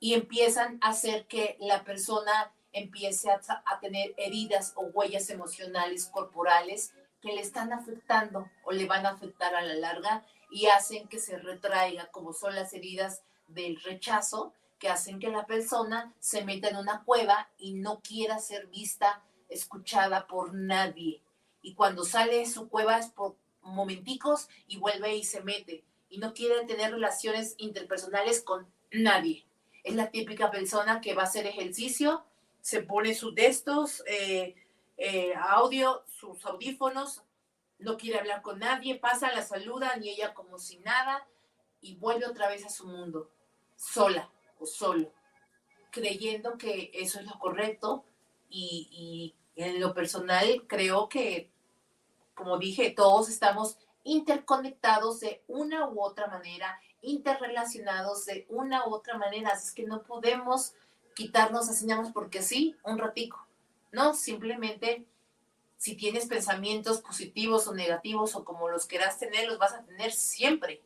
y empiezan a hacer que la persona empiece a, tener heridas o huellas emocionales corporales que le están afectando o le van a afectar a la larga y hacen que se retraiga, como son las heridas del rechazo, que hacen que la persona se meta en una cueva y no quiera ser vista, escuchada por nadie. Y cuando sale de su cueva es por momenticos y vuelve y se mete. Y no quiere tener relaciones interpersonales con nadie. Es la típica persona que va a hacer ejercicio, se pone sus destos, eh, eh, audio, sus audífonos, no quiere hablar con nadie, pasa, la saluda, ni ella como si nada, y vuelve otra vez a su mundo, sola o solo, creyendo que eso es lo correcto y, en lo personal creo que, como dije, todos estamos interconectados de una u otra manera, interrelacionados de una u otra manera, así es que no podemos quitarnos así porque sí, un ratico. No, simplemente si tienes pensamientos positivos o negativos o como los quieras tener, los vas a tener siempre.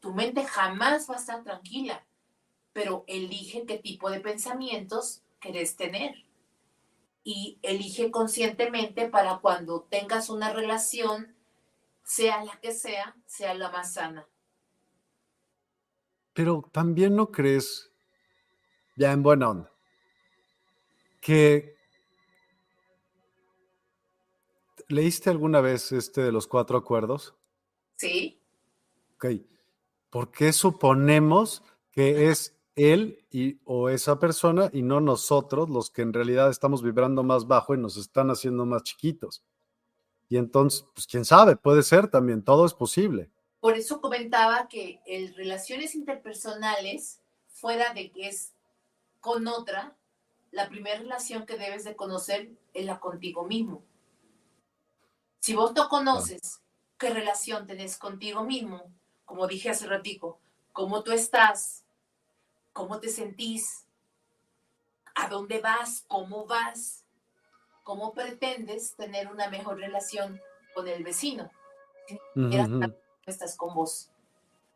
Tu mente jamás va a estar tranquila. pero elige qué tipo de pensamientos querés tener. Y elige conscientemente para cuando tengas una relación, sea la que sea, sea la más sana. Pero también no crees, ya en buena onda, que ¿leíste alguna vez este de los cuatro acuerdos? Sí. Ok. ¿Por qué suponemos que es él y, o esa persona y no nosotros los que en realidad estamos vibrando más bajo y nos están haciendo más chiquitos? Y entonces, pues quién sabe, puede ser también, todo es posible. Por eso comentaba que el relaciones interpersonales, fuera de que es con otra, la primera relación que debes de conocer es la contigo mismo. Si vos no conoces qué relación tenés contigo mismo, como dije hace ratico, cómo tú estás, cómo te sentís, a dónde vas, cómo vas, cómo pretendes tener una mejor relación con el vecino estás con vos.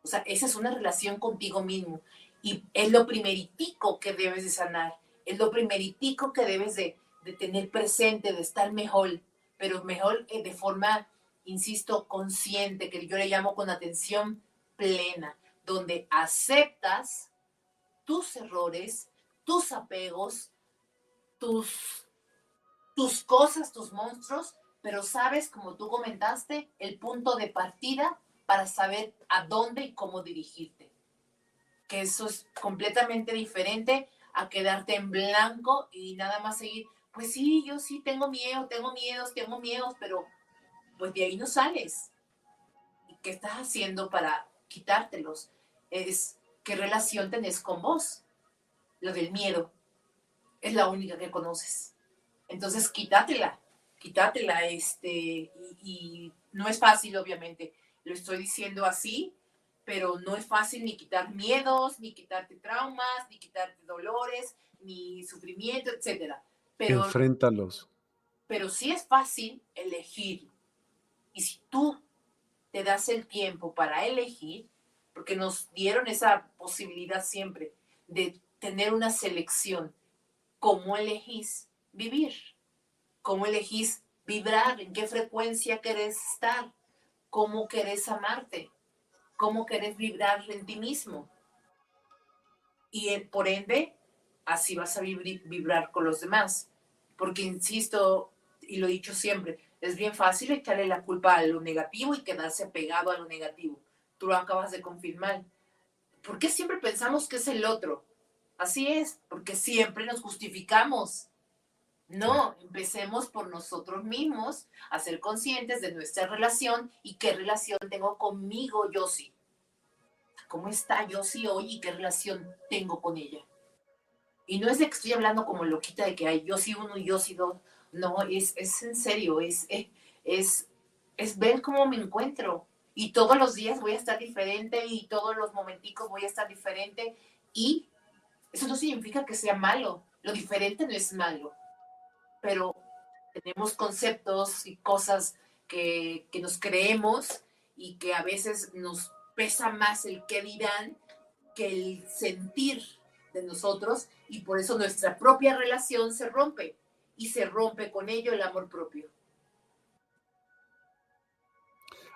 O sea, esa es una relación contigo mismo. Y es lo primeritico que debes de sanar. Es lo primeritico que debes de, tener presente, de estar mejor. Pero mejor eh, de forma, insisto, consciente, que yo le llamo con atención plena, donde aceptas tus errores, tus apegos, tus, tus cosas, tus monstruos, pero sabes, como tú comentaste, el punto de partida para saber a dónde y cómo dirigirte. Que eso es completamente diferente a quedarte en blanco y nada más seguir, pues sí, yo sí tengo miedo, tengo miedos, tengo miedos, pero pues de ahí no sales. ¿Y qué estás haciendo para quitártelos? Es qué relación tenés con vos. Lo del miedo es la única que conoces. Entonces, quítatela, quítatela, este, y, y no es fácil, obviamente lo estoy diciendo así, pero no es fácil ni quitar miedos, ni quitarte traumas, ni quitarte dolores, ni sufrimiento, etcétera. Pero, Enfréntalos. Pero sí es fácil elegir. Y si tú te das el tiempo para elegir, porque nos dieron esa posibilidad siempre de tener una selección, ¿cómo elegís vivir? ¿Cómo elegís vibrar? ¿En qué frecuencia querés estar? cómo querés amarte, cómo querés vibrar en ti mismo. Y eh, por ende, así vas a vibrar con los demás. Porque, insisto, y lo he dicho siempre, es bien fácil echarle la culpa a lo negativo y quedarse pegado a lo negativo. Tú lo acabas de confirmar. ¿Por qué siempre pensamos que es el otro? Así es, porque siempre nos justificamos. No, empecemos por nosotros mismos a ser conscientes de nuestra relación y qué relación tengo conmigo, yo sí. ¿Cómo está yo sí hoy y qué relación tengo con ella? Y no es de que estoy hablando como loquita de que yo sí uno y yo sí dos. No, es, es en serio, es, es, es ver cómo me encuentro. Y todos los días voy a estar diferente y todos los momenticos voy a estar diferente. Y eso no significa que sea malo. Lo diferente no es malo pero tenemos conceptos y cosas que, nos creemos y que a veces nos pesa más el qué dirán que el sentir de nosotros y por eso nuestra propia relación se rompe y se rompe con ello el amor propio.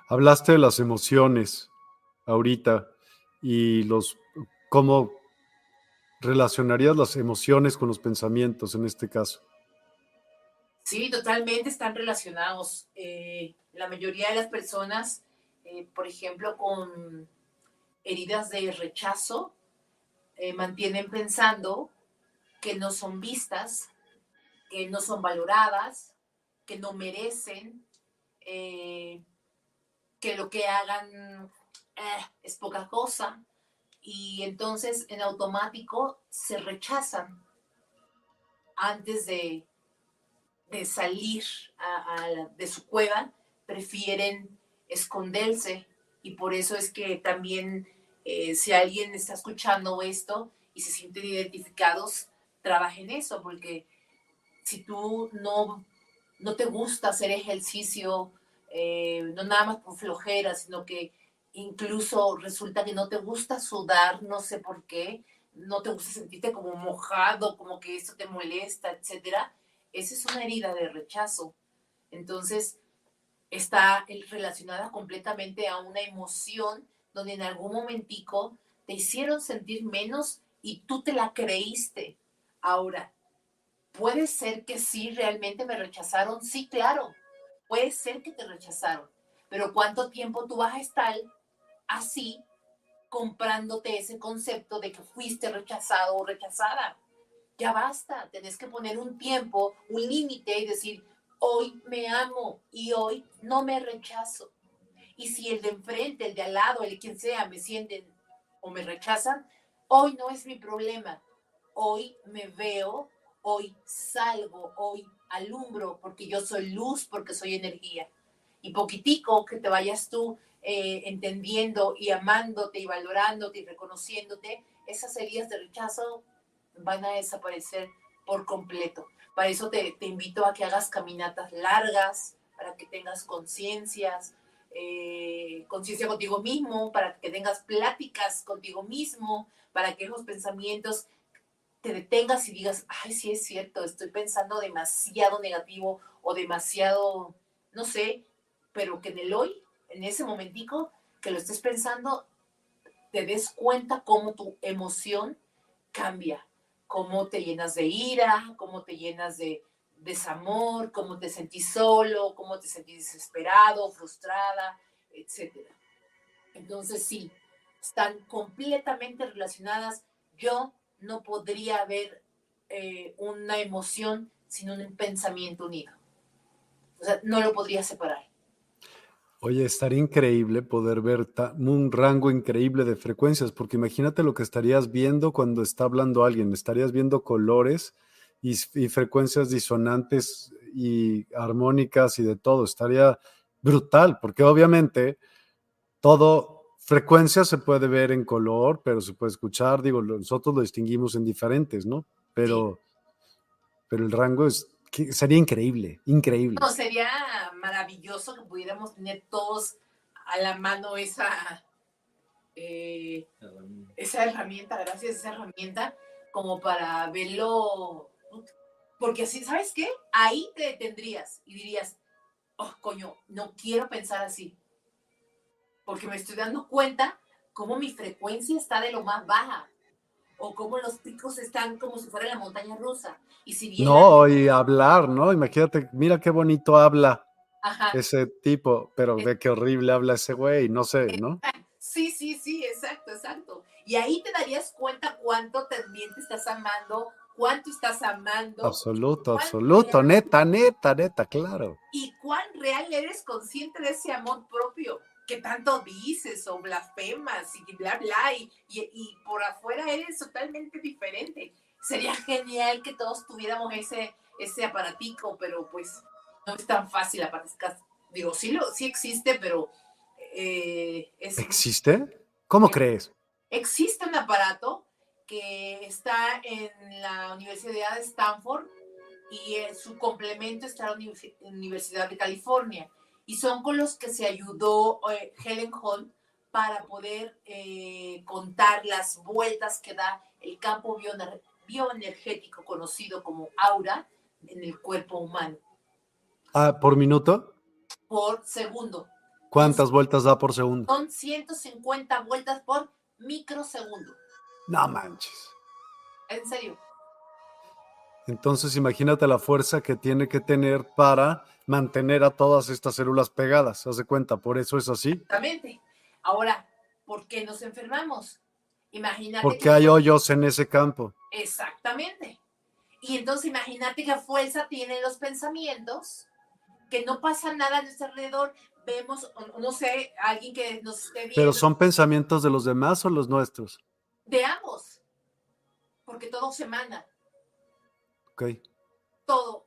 Hablaste de las emociones ahorita y los cómo relacionarías las emociones con los pensamientos en este caso. Sí, totalmente están relacionados. Eh, la mayoría de las personas, eh, por ejemplo, con heridas de rechazo, eh, mantienen pensando que no son vistas, que no son valoradas, que no merecen, que lo que hagan es poca cosa. Y entonces en automático se rechazan antes de de salir de su cueva, prefieren esconderse. Y por eso es que también eh, si alguien está escuchando esto y se sienten identificados, trabajen eso, porque si tú no, no te gusta hacer ejercicio, eh, no nada más por flojera, sino que incluso resulta que no te gusta sudar, no sé por qué, no te gusta sentirte como mojado, como que esto te molesta, etcétera, esa es una herida de rechazo. Entonces, está relacionada completamente a una emoción donde en algún momentico te hicieron sentir menos y tú te la creíste. Ahora, puede ser que sí, realmente me rechazaron. Sí, claro, puede ser que te rechazaron. Pero ¿cuánto tiempo tú vas a estar así comprándote ese concepto de que fuiste rechazado o rechazada? Ya basta, tenés que poner un tiempo, un límite y decir, hoy me amo y hoy no me rechazo. Y si el de enfrente, el de al lado, el quien sea, me sienten o me rechazan, hoy no es mi problema. Hoy me veo, hoy salgo, hoy alumbro, porque yo soy luz, porque soy energía. Y poquitico que te vayas tú eh, entendiendo y amándote y valorándote y reconociéndote, esas heridas de rechazo van a desaparecer por completo. Para eso te, invito a que hagas caminatas largas, para que tengas conciencias, eh, conciencia contigo mismo, para que tengas pláticas contigo mismo, para que esos pensamientos te detengas y digas, ay, sí es cierto, estoy pensando demasiado negativo o demasiado, no sé, pero que en el hoy, en ese momentico que lo estés pensando, te des cuenta cómo tu emoción cambia cómo te llenas de ira, cómo te llenas de desamor, cómo te sentís solo, cómo te sentís desesperado, frustrada, etc. Entonces sí, están completamente relacionadas. Yo no podría ver eh, una emoción sin un pensamiento unido. O sea, no lo podría separar. Oye, estaría increíble poder ver un rango increíble de frecuencias, porque imagínate lo que estarías viendo cuando está hablando alguien, estarías viendo colores y, frecuencias disonantes y armónicas y de todo, estaría brutal, porque obviamente todo, frecuencia se puede ver en color, pero se puede escuchar, digo, nosotros lo distinguimos en diferentes, ¿no? Pero, pero el rango es sería increíble, increíble. No, sería maravilloso que pudiéramos tener todos a la mano esa, eh, esa herramienta, gracias, esa herramienta, como para verlo. Porque así, ¿sabes qué? Ahí te detendrías y dirías, oh, coño, no quiero pensar así. Porque me estoy dando cuenta cómo mi frecuencia está de lo más baja o cómo los picos están como si fuera la montaña rusa. Y si no, y hablar, ¿no? Imagínate, mira qué bonito habla ese tipo, pero ve qué horrible habla ese güey, no sé, ¿no? Sí, sí, sí, exacto, exacto. Y ahí te darías cuenta cuánto también te estás amando, cuánto estás amando. Absoluto, absoluto, neta, neta, neta, claro. Y cuán real eres consciente de ese amor propio que tanto dices o blasfemas y bla, bla, y, y, por afuera eres totalmente diferente. Sería genial que todos tuviéramos ese, ese aparatico, pero pues no es tan fácil. Digo, sí, lo, sí existe, pero... Eh, ¿Existe? ¿Cómo crees? Existe un aparato que está en la Universidad de Stanford y su complemento está en la Universidad de California y son con los que se ayudó eh, Helen Hunt para poder eh, contar las vueltas que da el campo bioenergético conocido como aura en el cuerpo humano. Ah, ¿Por minuto? Por segundo. ¿Cuántas vueltas da por segundo? Son 150 vueltas por microsegundo. No manches. En serio. Entonces imagínate la fuerza que tiene que tener para mantener a todas estas células pegadas. Haz de cuenta, por eso es así. Exactamente. Ahora, ¿por qué nos enfermamos? Imagínate. Porque hay hoyos en ese campo. Exactamente. Y entonces imagínate qué fuerza tienen los pensamientos, que no pasa nada a nuestro alrededor. Vemos, no sé, alguien que nos esté viendo. Pero son pensamientos de los demás o los nuestros? De ambos. Porque todo se manda. Todo.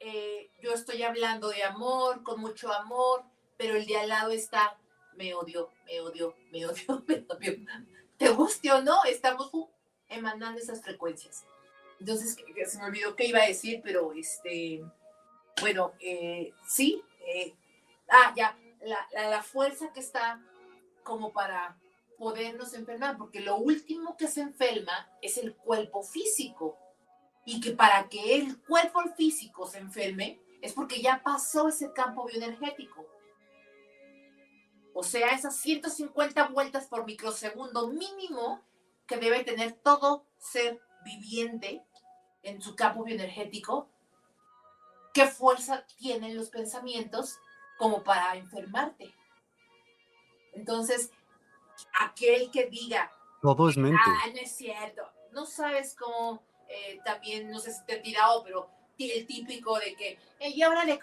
Eh, yo estoy hablando de amor, con mucho amor, pero el de al lado está, me odio, me odio, me odio, me odio. Te guste o no, estamos emanando esas frecuencias. Entonces, se me olvidó qué iba a decir, pero este, bueno, eh, sí, eh, ah, ya, la, fuerza que está como para podernos enfermar, porque lo último que se enferma es el cuerpo físico. Y que para que el cuerpo físico se enferme es porque ya pasó ese campo bioenergético. O sea, esas 150 vueltas por microsegundo mínimo que debe tener todo ser viviente en su campo bioenergético. ¿Qué fuerza tienen los pensamientos como para enfermarte? Entonces, aquel que diga, todo es mente. Ah, no es cierto. No sabes cómo eh, también, no sé si te he tirado, pero el típico de que, ¿y ahora de,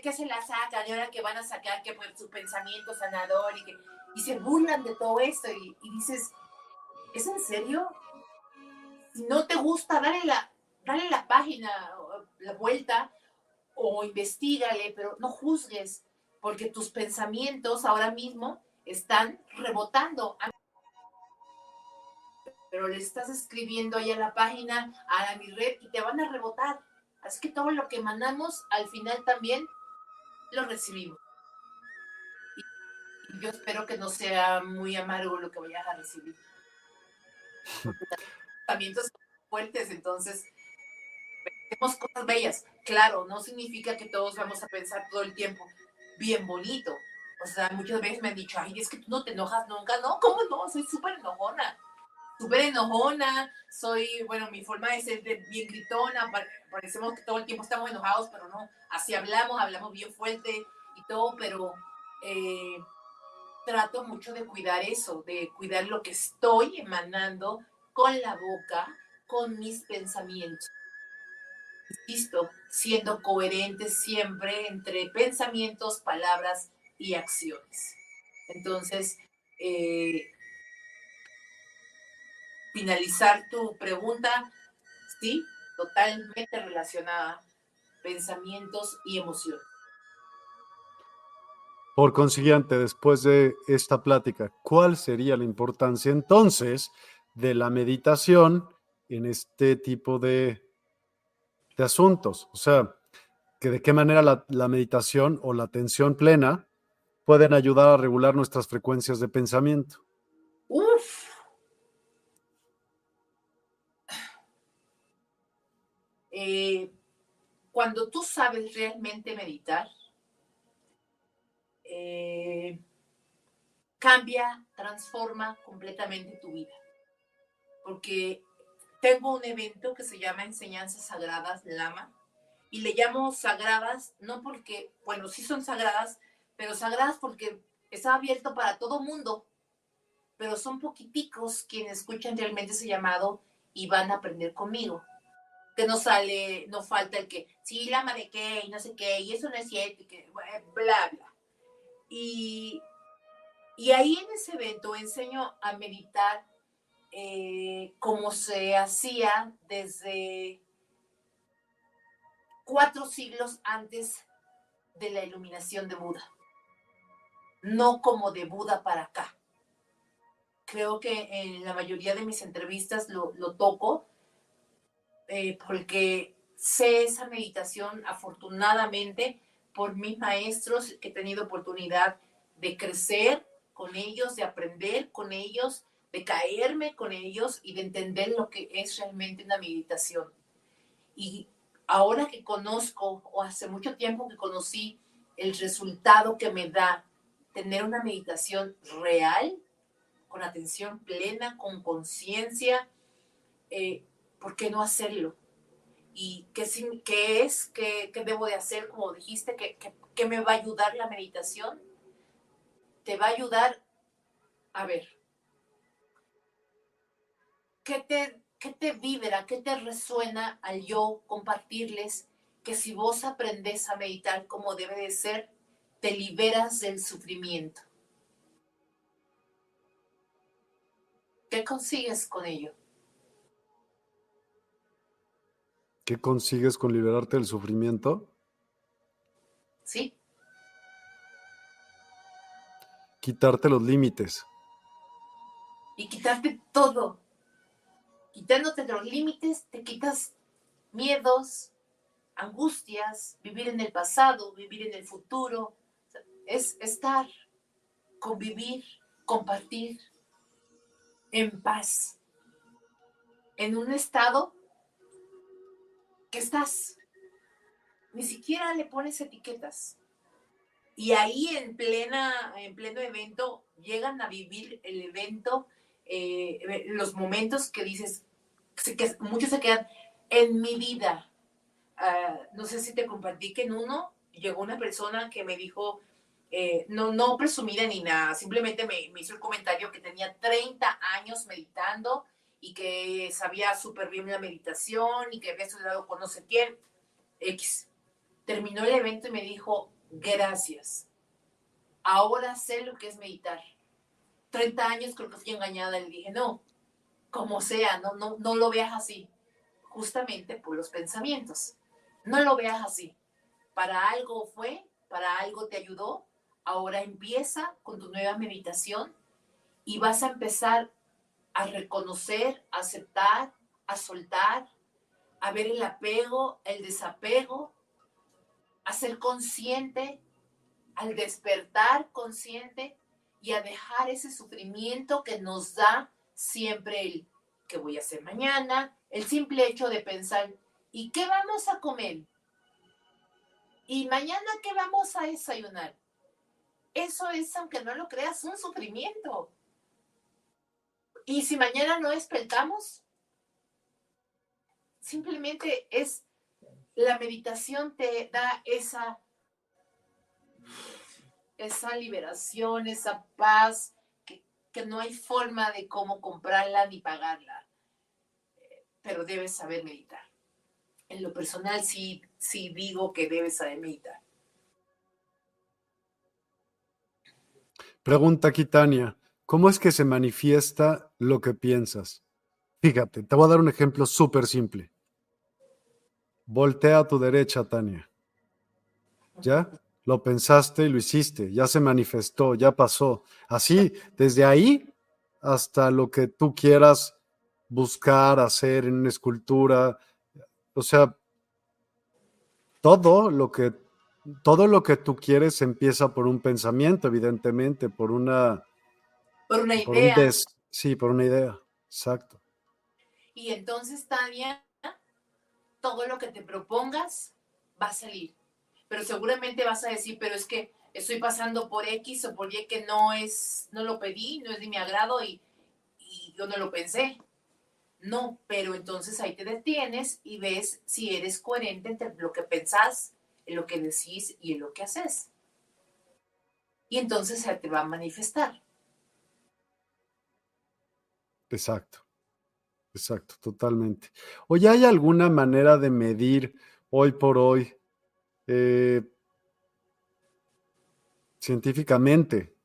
qué se la sacan? ¿Y ahora que van a sacar que pues, su pensamiento sanador? Y, que, y se burlan de todo esto y, y dices, ¿es en serio? Si no te gusta, dale la, dale la página, la vuelta o investigale, pero no juzgues, porque tus pensamientos ahora mismo están rebotando. Pero le estás escribiendo ahí a la página, a mi red, y te van a rebotar. Así que todo lo que mandamos, al final también lo recibimos. Y yo espero que no sea muy amargo lo que vayas a recibir. Pensamientos fuertes, entonces tenemos cosas bellas. Claro, no significa que todos vamos a pensar todo el tiempo bien bonito. O sea, muchas veces me han dicho, ay, es que tú no te enojas nunca. No, ¿cómo no? Soy súper enojona. Súper enojona. Soy, bueno, mi forma de ser de bien gritona. Parecemos que todo el tiempo estamos enojados, pero no. Así hablamos, hablamos bien fuerte y todo, pero eh, trato mucho de cuidar eso, de cuidar lo que estoy emanando con la boca, con mis pensamientos. Listo, siendo coherente siempre entre pensamientos, palabras y acciones. Entonces, eh, finalizar tu pregunta, sí, totalmente relacionada, pensamientos y emociones. Por consiguiente, después de esta plática, ¿cuál sería la importancia entonces de la meditación en este tipo de, de asuntos? O sea, que de qué manera la, la meditación o la atención plena pueden ayudar a regular nuestras frecuencias de pensamiento. Eh, cuando tú sabes realmente meditar, eh, cambia, transforma completamente tu vida. Porque tengo un evento que se llama Enseñanzas Sagradas Lama y le llamo sagradas no porque, bueno, sí son sagradas, pero sagradas porque está abierto para todo mundo, pero son poquiticos quienes escuchan realmente ese llamado y van a aprender conmigo. Que no sale, no falta el que, sí, lama de qué, y no sé qué, y eso no es cierto, bla, bla. Y, y ahí en ese evento enseño a meditar eh, como se hacía desde cuatro siglos antes de la iluminación de Buda no como de Buda para acá. Creo que en la mayoría de mis entrevistas lo, toco eh, porque sé esa meditación afortunadamente por mis maestros que he tenido oportunidad de crecer con ellos, de aprender con ellos, de caerme con ellos y de entender lo que es realmente una meditación. Y ahora que conozco, o hace mucho tiempo que conocí el resultado que me da tener una meditación real, con atención plena, con conciencia, eh, ¿por qué no hacerlo? ¿Y qué, es? Qué, debo de hacer? Como dijiste, ¿qué, ¿qué, me va a ayudar la meditación? Te va a ayudar, a ver, ¿qué te, qué te vibra, qué te resuena al yo compartirles que si vos aprendes a meditar como debe de ser, te liberas del sufrimiento. ¿Qué consigues con ello? ¿Qué consigues con liberarte del sufrimiento? Sí. Quitarte los límites. Y quitarte todo. Quitándote los límites, te quitas miedos, angustias, vivir en el pasado, vivir en el futuro, es estar, convivir, compartir, en paz, en un estado que estás, ni siquiera le pones etiquetas. Y ahí en plena, en pleno evento, llegan a vivir el evento, eh, los momentos que dices, que muchos se quedan en mi vida. Ah, no sé si te compartí que en uno llegó una persona que me dijo, eh, no, no presumida ni nada, simplemente me, me, hizo el comentario que tenía 30 años meditando y que sabía súper bien la meditación y que había estudiado con no sé quién. X. Terminó el evento y me dijo, gracias. Ahora sé lo que es meditar. 30 años creo que fui engañada. Le dije, no, como sea, no, no, no lo veas así. Justamente por los pensamientos. No lo veas así. Para algo fue, para algo te ayudó. Ahora empieza con tu nueva meditación y vas a empezar a reconocer, a aceptar, a soltar, a ver el apego, el desapego, a ser consciente, al despertar consciente y a dejar ese sufrimiento que nos da siempre el que voy a hacer mañana, el simple hecho de pensar, ¿y qué vamos a comer? ¿Y mañana qué vamos a desayunar? Eso es, aunque no lo creas, un sufrimiento. Y si mañana no despertamos, simplemente es la meditación te da esa, esa liberación, esa paz, que, no hay forma de cómo comprarla ni pagarla, pero debes saber meditar. En lo personal sí, sí digo que debes saber meditar. Pregunta Kitania, ¿cómo es que se manifiesta lo que piensas? Fíjate, te voy a dar un ejemplo súper simple. Voltea a tu derecha, Tania. ¿Ya? Lo pensaste y lo hiciste, ya se manifestó, ya pasó. Así, desde ahí hasta lo que tú quieras buscar, hacer en una escultura. O sea, todo lo que todo lo que tú quieres empieza por un pensamiento, evidentemente, por una por una idea. sí, por una idea. Exacto. Y entonces, Tania, todo lo que te propongas va a salir. Pero seguramente vas a decir, pero es que estoy pasando por X o por Y que no es, no lo pedí, no es de mi agrado y, y yo no lo pensé. No, pero entonces ahí te detienes y ves si eres coherente entre lo que pensás, en lo que decís y en lo que haces. Y entonces se te va a manifestar. Exacto. Exacto, totalmente. Oye, ¿hay alguna manera de medir hoy por hoy eh, científicamente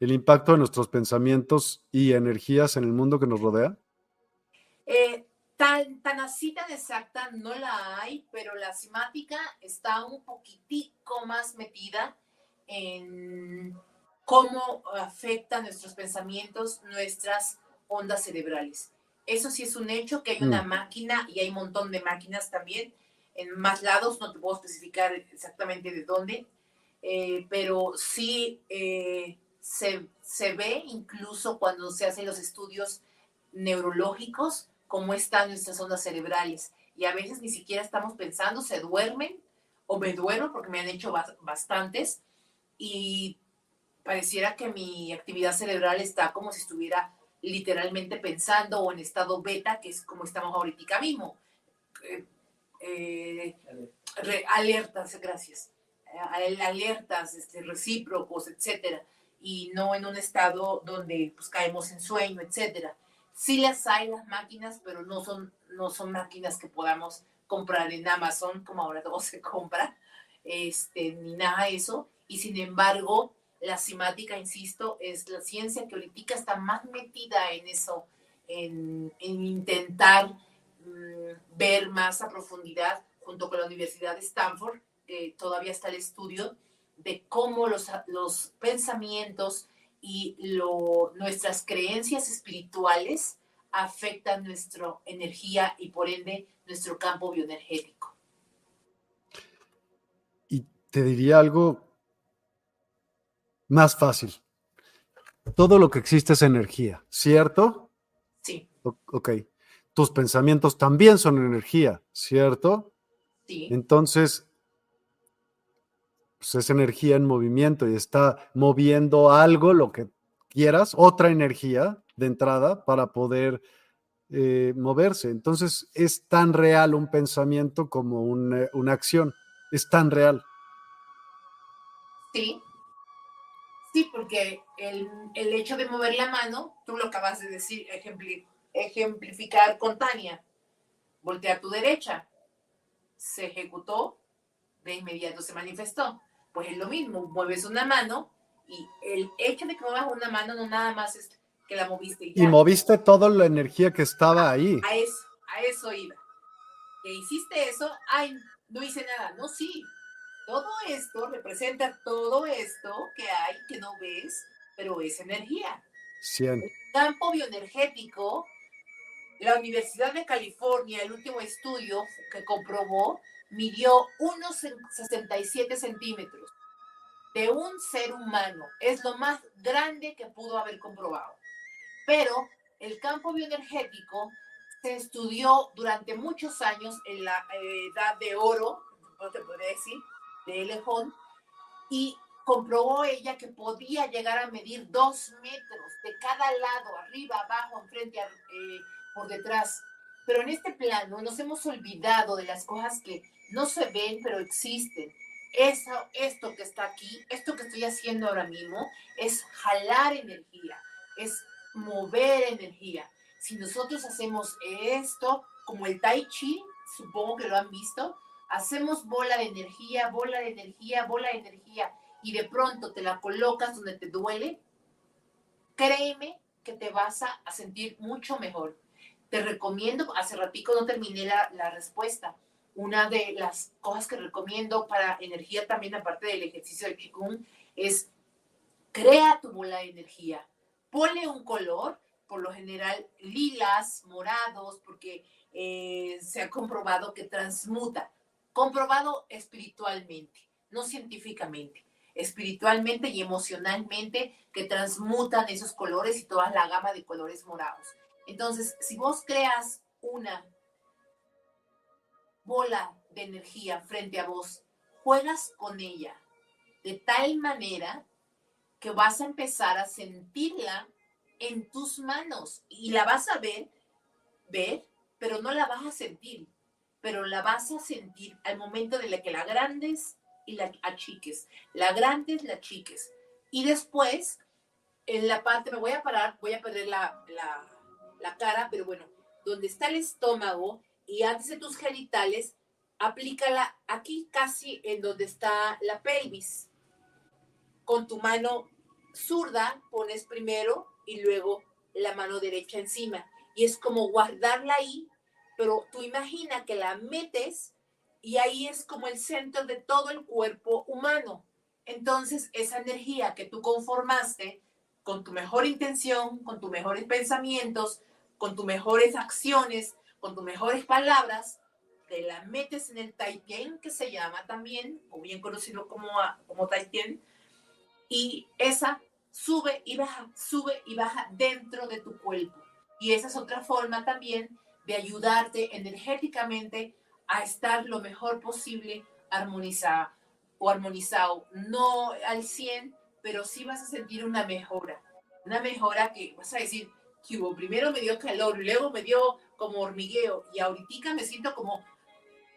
el impacto de nuestros pensamientos y energías en el mundo que nos rodea? Eh, tan, tan así, tan exacta no la hay, pero la simática está un poquitico más metida en cómo afectan nuestros pensamientos, nuestras ondas cerebrales. Eso sí es un hecho, que hay una mm. máquina y hay un montón de máquinas también en más lados, no te puedo especificar exactamente de dónde, eh, pero sí eh, se, se, ve incluso cuando se hacen los estudios neurológicos cómo están nuestras ondas cerebrales. Y a veces ni siquiera estamos pensando, se duermen o me duermo porque me han hecho bastantes y pareciera que mi actividad cerebral está como si estuviera literalmente pensando o en estado beta, que es como estamos ahorita mismo. Eh, eh, alertas, gracias. Eh, alertas este, recíprocos, etcétera. Y no en un estado donde pues, caemos en sueño, etcétera. Sí las hay las máquinas, pero no son, no son máquinas que podamos comprar en Amazon, como ahora todo se compra, este, ni nada de eso. Y sin embargo, la simática, insisto, es la ciencia que ahorita está más metida en eso, en, intentar mm, ver más a profundidad, junto con la Universidad de Stanford, todavía está el estudio de cómo los, los pensamientos y nuestras creencias espirituales afectan nuestra energía y por ende nuestro campo bioenergético. Y te diría algo más fácil. Todo lo que existe es energía, ¿cierto? Ok. Tus pensamientos también son energía, ¿cierto? Sí. Entonces, pues es energía en movimiento y está moviendo algo, lo que quieras, otra energía de entrada para poder eh, moverse. Entonces, es tan real un pensamiento como una acción. Es tan real. Sí. Sí, porque el, hecho de mover la mano, tú lo acabas de decir, ejemplificar con Tania. Voltea a tu derecha. Se ejecutó, de inmediato se manifestó. Pues es lo mismo, mueves una mano y el hecho de que muevas una mano no nada más es que la moviste y Y moviste toda la energía que estaba ahí. A eso, a eso iba. Que hiciste eso, ay, no hice nada. No, sí, todo esto representa todo esto que hay que no ves, pero es energía. El campo bioenergético, la Universidad de California, el último estudio que comprobó, midió unos 67 centímetros de un ser humano. Es lo más grande que pudo haber comprobado. Pero el campo bioenergético se estudió durante muchos años en la eh, edad de oro, no te podría decir, de Elefón y comprobó ella que podía llegar a medir dos metros de cada lado, arriba, abajo, enfrente, eh, por detrás. Pero en este plano nos hemos olvidado de las cosas que no se ven, pero existen. Eso, esto que está aquí, esto que estoy haciendo ahora mismo, es jalar energía, es mover energía. Si nosotros hacemos esto, como el tai chi, supongo que lo han visto, hacemos bola de energía, bola de energía, bola de energía, y de pronto te la colocas donde te duele, créeme que te vas a, sentir mucho mejor. Te recomiendo, hace ratico no terminé la, respuesta, una de las cosas que recomiendo para energía también, aparte del ejercicio de Qigong, es crea tu bola de energía. Ponle un color, por lo general lilas, morados, porque eh, se ha comprobado que transmuta comprobado espiritualmente, no científicamente, espiritualmente y emocionalmente que transmutan esos colores y toda la gama de colores morados. Entonces, si vos creas una bola de energía frente a vos, juegas con ella de tal manera que vas a empezar a sentirla en tus manos y la vas a ver, ver, pero no la vas a sentir pero la vas a sentir al momento de la que la grandes y la achiques. La grandes, la achiques. Y después, en la parte, me voy a parar, voy a perder la, la cara, pero bueno, donde está el estómago y antes de tus genitales, aplícala aquí casi en donde está la pelvis. Con tu mano zurda pones primero y luego la mano derecha encima. Y es como guardarla ahí pero tú imagina que la metes y ahí es como el centro de todo el cuerpo humano. Entonces, esa energía que tú conformaste con tu mejor intención, con tus mejores pensamientos, con tus mejores acciones, con tus mejores palabras, te la metes en el Taitien, que se llama también, o bien conocido como, como Taitien, y esa sube y baja, sube y baja dentro de tu cuerpo. Y esa es otra forma también de ayudarte energéticamente a estar lo mejor posible armonizado o armonizado. No al 100, pero sí vas a sentir una mejora. Una mejora que vas a decir, que primero me dio calor, luego me dio como hormigueo y ahorita me siento como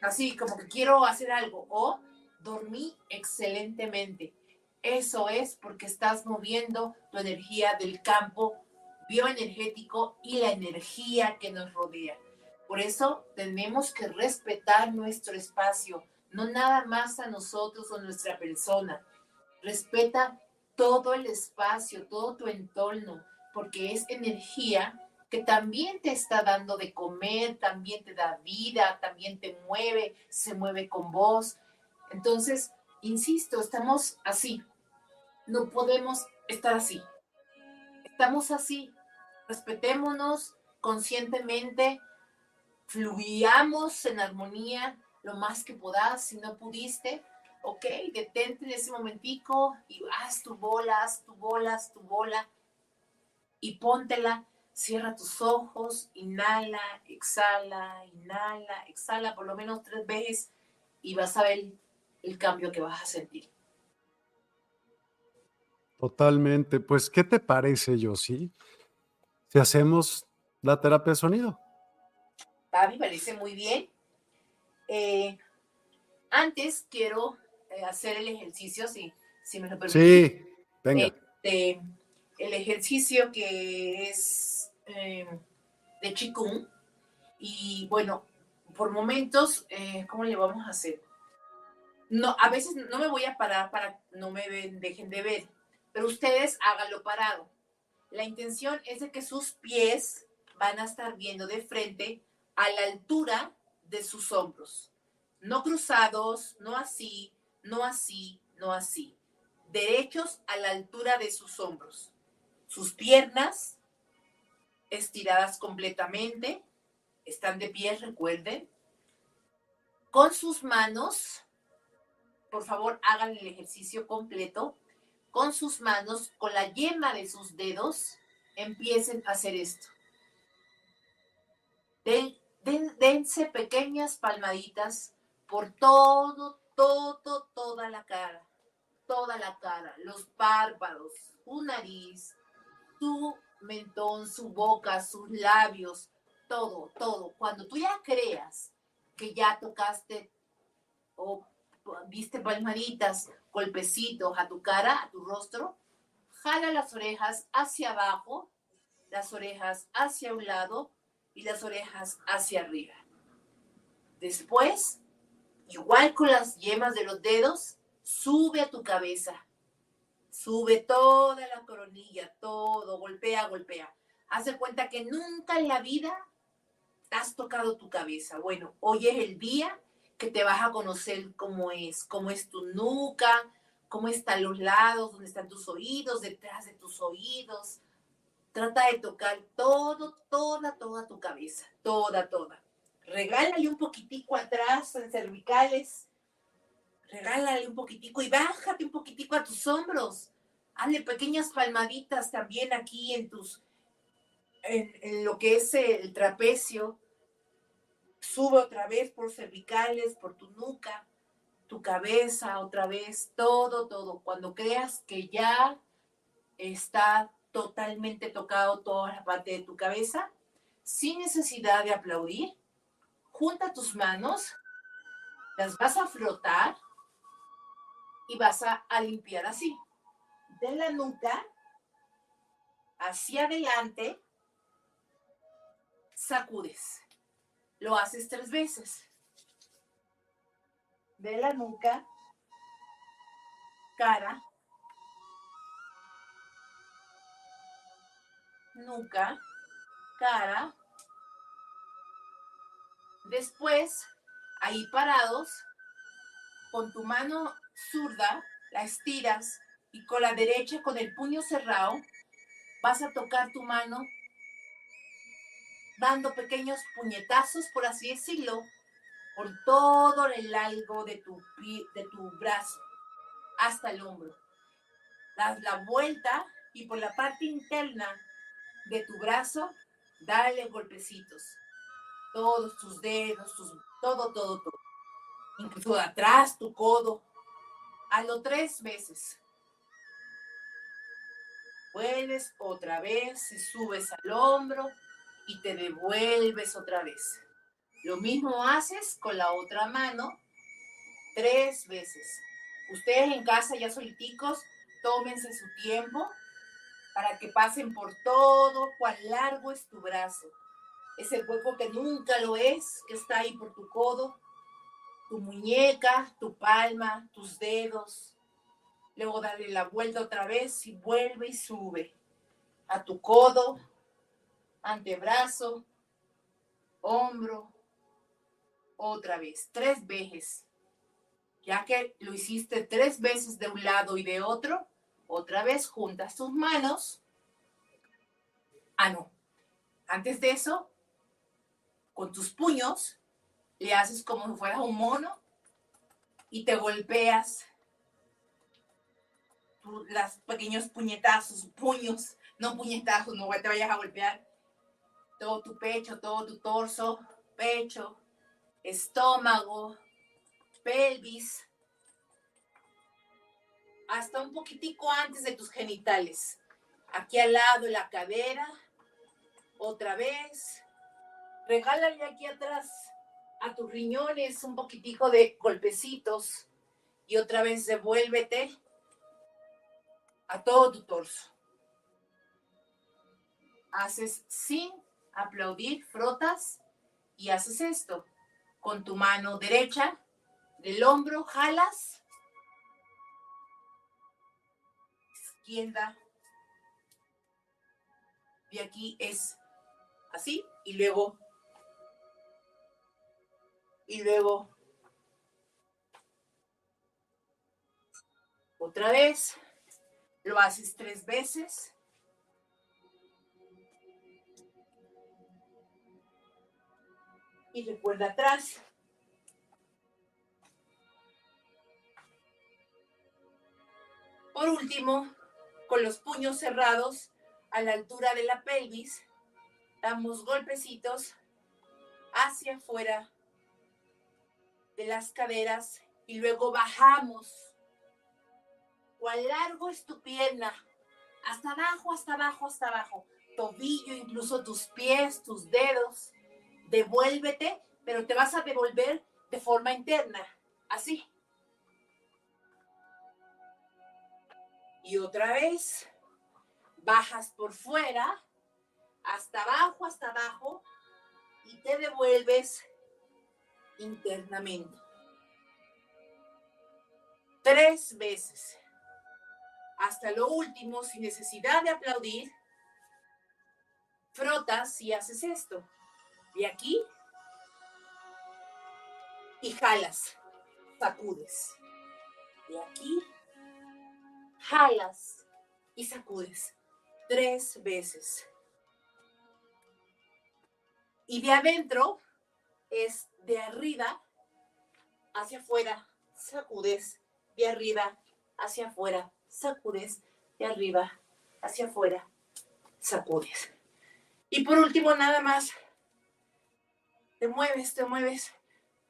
así, como que quiero hacer algo. O dormí excelentemente. Eso es porque estás moviendo tu energía del campo bioenergético y la energía que nos rodea. Por eso tenemos que respetar nuestro espacio, no nada más a nosotros o nuestra persona. Respeta todo el espacio, todo tu entorno, porque es energía que también te está dando de comer, también te da vida, también te mueve, se mueve con vos. Entonces, insisto, estamos así. No podemos estar así. Estamos así respetémonos conscientemente, fluyamos en armonía lo más que puedas. Si no pudiste, ok, detente en ese momentico y haz tu bola, haz tu bola, haz tu bola y póntela Cierra tus ojos, inhala, exhala, inhala, exhala por lo menos tres veces y vas a ver el cambio que vas a sentir. Totalmente. Pues, ¿qué te parece? Si hacemos la terapia de sonido. A mí me parece muy bien. Eh, antes quiero eh, hacer el ejercicio, si, si me lo permite. Sí, venga. Este, el ejercicio que es eh, de Qigong. Y bueno, por momentos, ¿cómo le vamos a hacer? No, a veces no me voy a parar para no me dejen de ver, pero ustedes háganlo parado. La intención es de que sus pies van a estar viendo de frente a la altura de sus hombros. No cruzados, no así, no así, no así. Derechos a la altura de sus hombros. Sus piernas estiradas completamente. Están de pie, recuerden. Con sus manos, por favor, hagan el ejercicio completo. Con sus manos, con la yema de sus dedos, empiecen a hacer esto dense pequeñas palmaditas por todo, todo, toda la cara, toda la cara, los párpados, su nariz, su mentón, su boca, sus labios, todo, todo. Cuando tú ya creas que ya tocaste o viste palmaditas, golpecitos a tu cara, a tu rostro, jala las orejas hacia abajo, las orejas hacia un lado y las orejas hacia arriba. Después, igual con las yemas de los dedos, sube a tu cabeza. Sube toda la coronilla, todo, golpea, golpea. Haz cuenta que nunca en la vida has tocado tu cabeza. Bueno, hoy es el día que te vas a conocer cómo es, cómo es tu nuca, cómo están los lados, dónde están tus oídos, detrás de tus oídos, Trata de tocar todo, toda, toda tu cabeza, toda, toda. Regálale un poquitico atrás en cervicales. Regálale un poquitico y bájate un poquitico a tus hombros. Hazle pequeñas palmaditas también aquí en tus, en, en lo que es el trapecio. Sube otra vez por cervicales, por tu nuca, tu cabeza, otra vez, todo, todo. Cuando creas que ya está totalmente tocado toda la parte de tu cabeza, sin necesidad de aplaudir. Junta tus manos, las vas a frotar y vas a, limpiar así. De la nuca hacia adelante, sacudes. Lo haces tres veces. De la nuca, cara, nuca, cara. Después, ahí parados, con tu mano zurda, la estiras y con la derecha, con el puño cerrado, vas a tocar tu mano dando pequeños puñetazos, por así decirlo, por todo el largo de tu, de tu brazo hasta el hombro. Das la vuelta y por la parte interna de tu brazo, dale golpecitos. Todos tus dedos, todo, todo, todo. Incluso atrás, tu codo. Hazlo tres veces. Vuelves otra vez y subes al hombro y te devuelves otra vez. Lo mismo haces con la otra mano tres veces. Ustedes en casa ya soliticos, tómense su tiempo para que pasen por todo cuán largo es tu brazo. Ese hueco que nunca lo es, que está ahí por tu codo, tu muñeca, tu palma, tus dedos. Luego dale la vuelta otra vez y vuelve y sube a tu codo, antebrazo, hombro, otra vez, tres veces. Ya que lo hiciste tres veces de un lado y de otro, otra vez juntas tus manos. Ah, no. Antes de eso, con tus puños, le haces como si fueras un mono y te golpeas las pequeños puñetazos, puños, no puñetazos, no te vayas a golpear. Todo tu pecho, todo tu torso, pecho, estómago, pelvis, hasta un poquitico antes de tus genitales. Aquí al lado la cadera, otra vez. Regálale aquí atrás a tus riñones un poquitico de golpecitos y otra vez devuélvete a todo tu torso. Haces sin aplaudir, frotas y haces esto. Con tu mano derecha del hombro, jalas. Izquierda. Y aquí es así y luego y luego otra vez lo haces tres veces y recuerda atrás. Por último, con los puños cerrados a la altura de la pelvis, damos golpecitos hacia afuera de las caderas y luego bajamos. ¿Cuán largo es tu pierna? Hasta abajo, hasta abajo, hasta abajo. Tobillo, incluso tus pies, tus dedos devuélvete, pero te vas a devolver de forma interna, así. Y otra vez, bajas por fuera, hasta abajo, hasta abajo, y te devuelves internamente. Tres veces. Hasta lo último, sin necesidad de aplaudir, frotas y haces esto de aquí y jalas, sacudes. De aquí, jalas y sacudes tres veces. Y de adentro es de arriba hacia afuera, sacudes, de arriba hacia afuera, sacudes, de arriba hacia afuera, sacudes. Y por último, nada más te mueves, te mueves,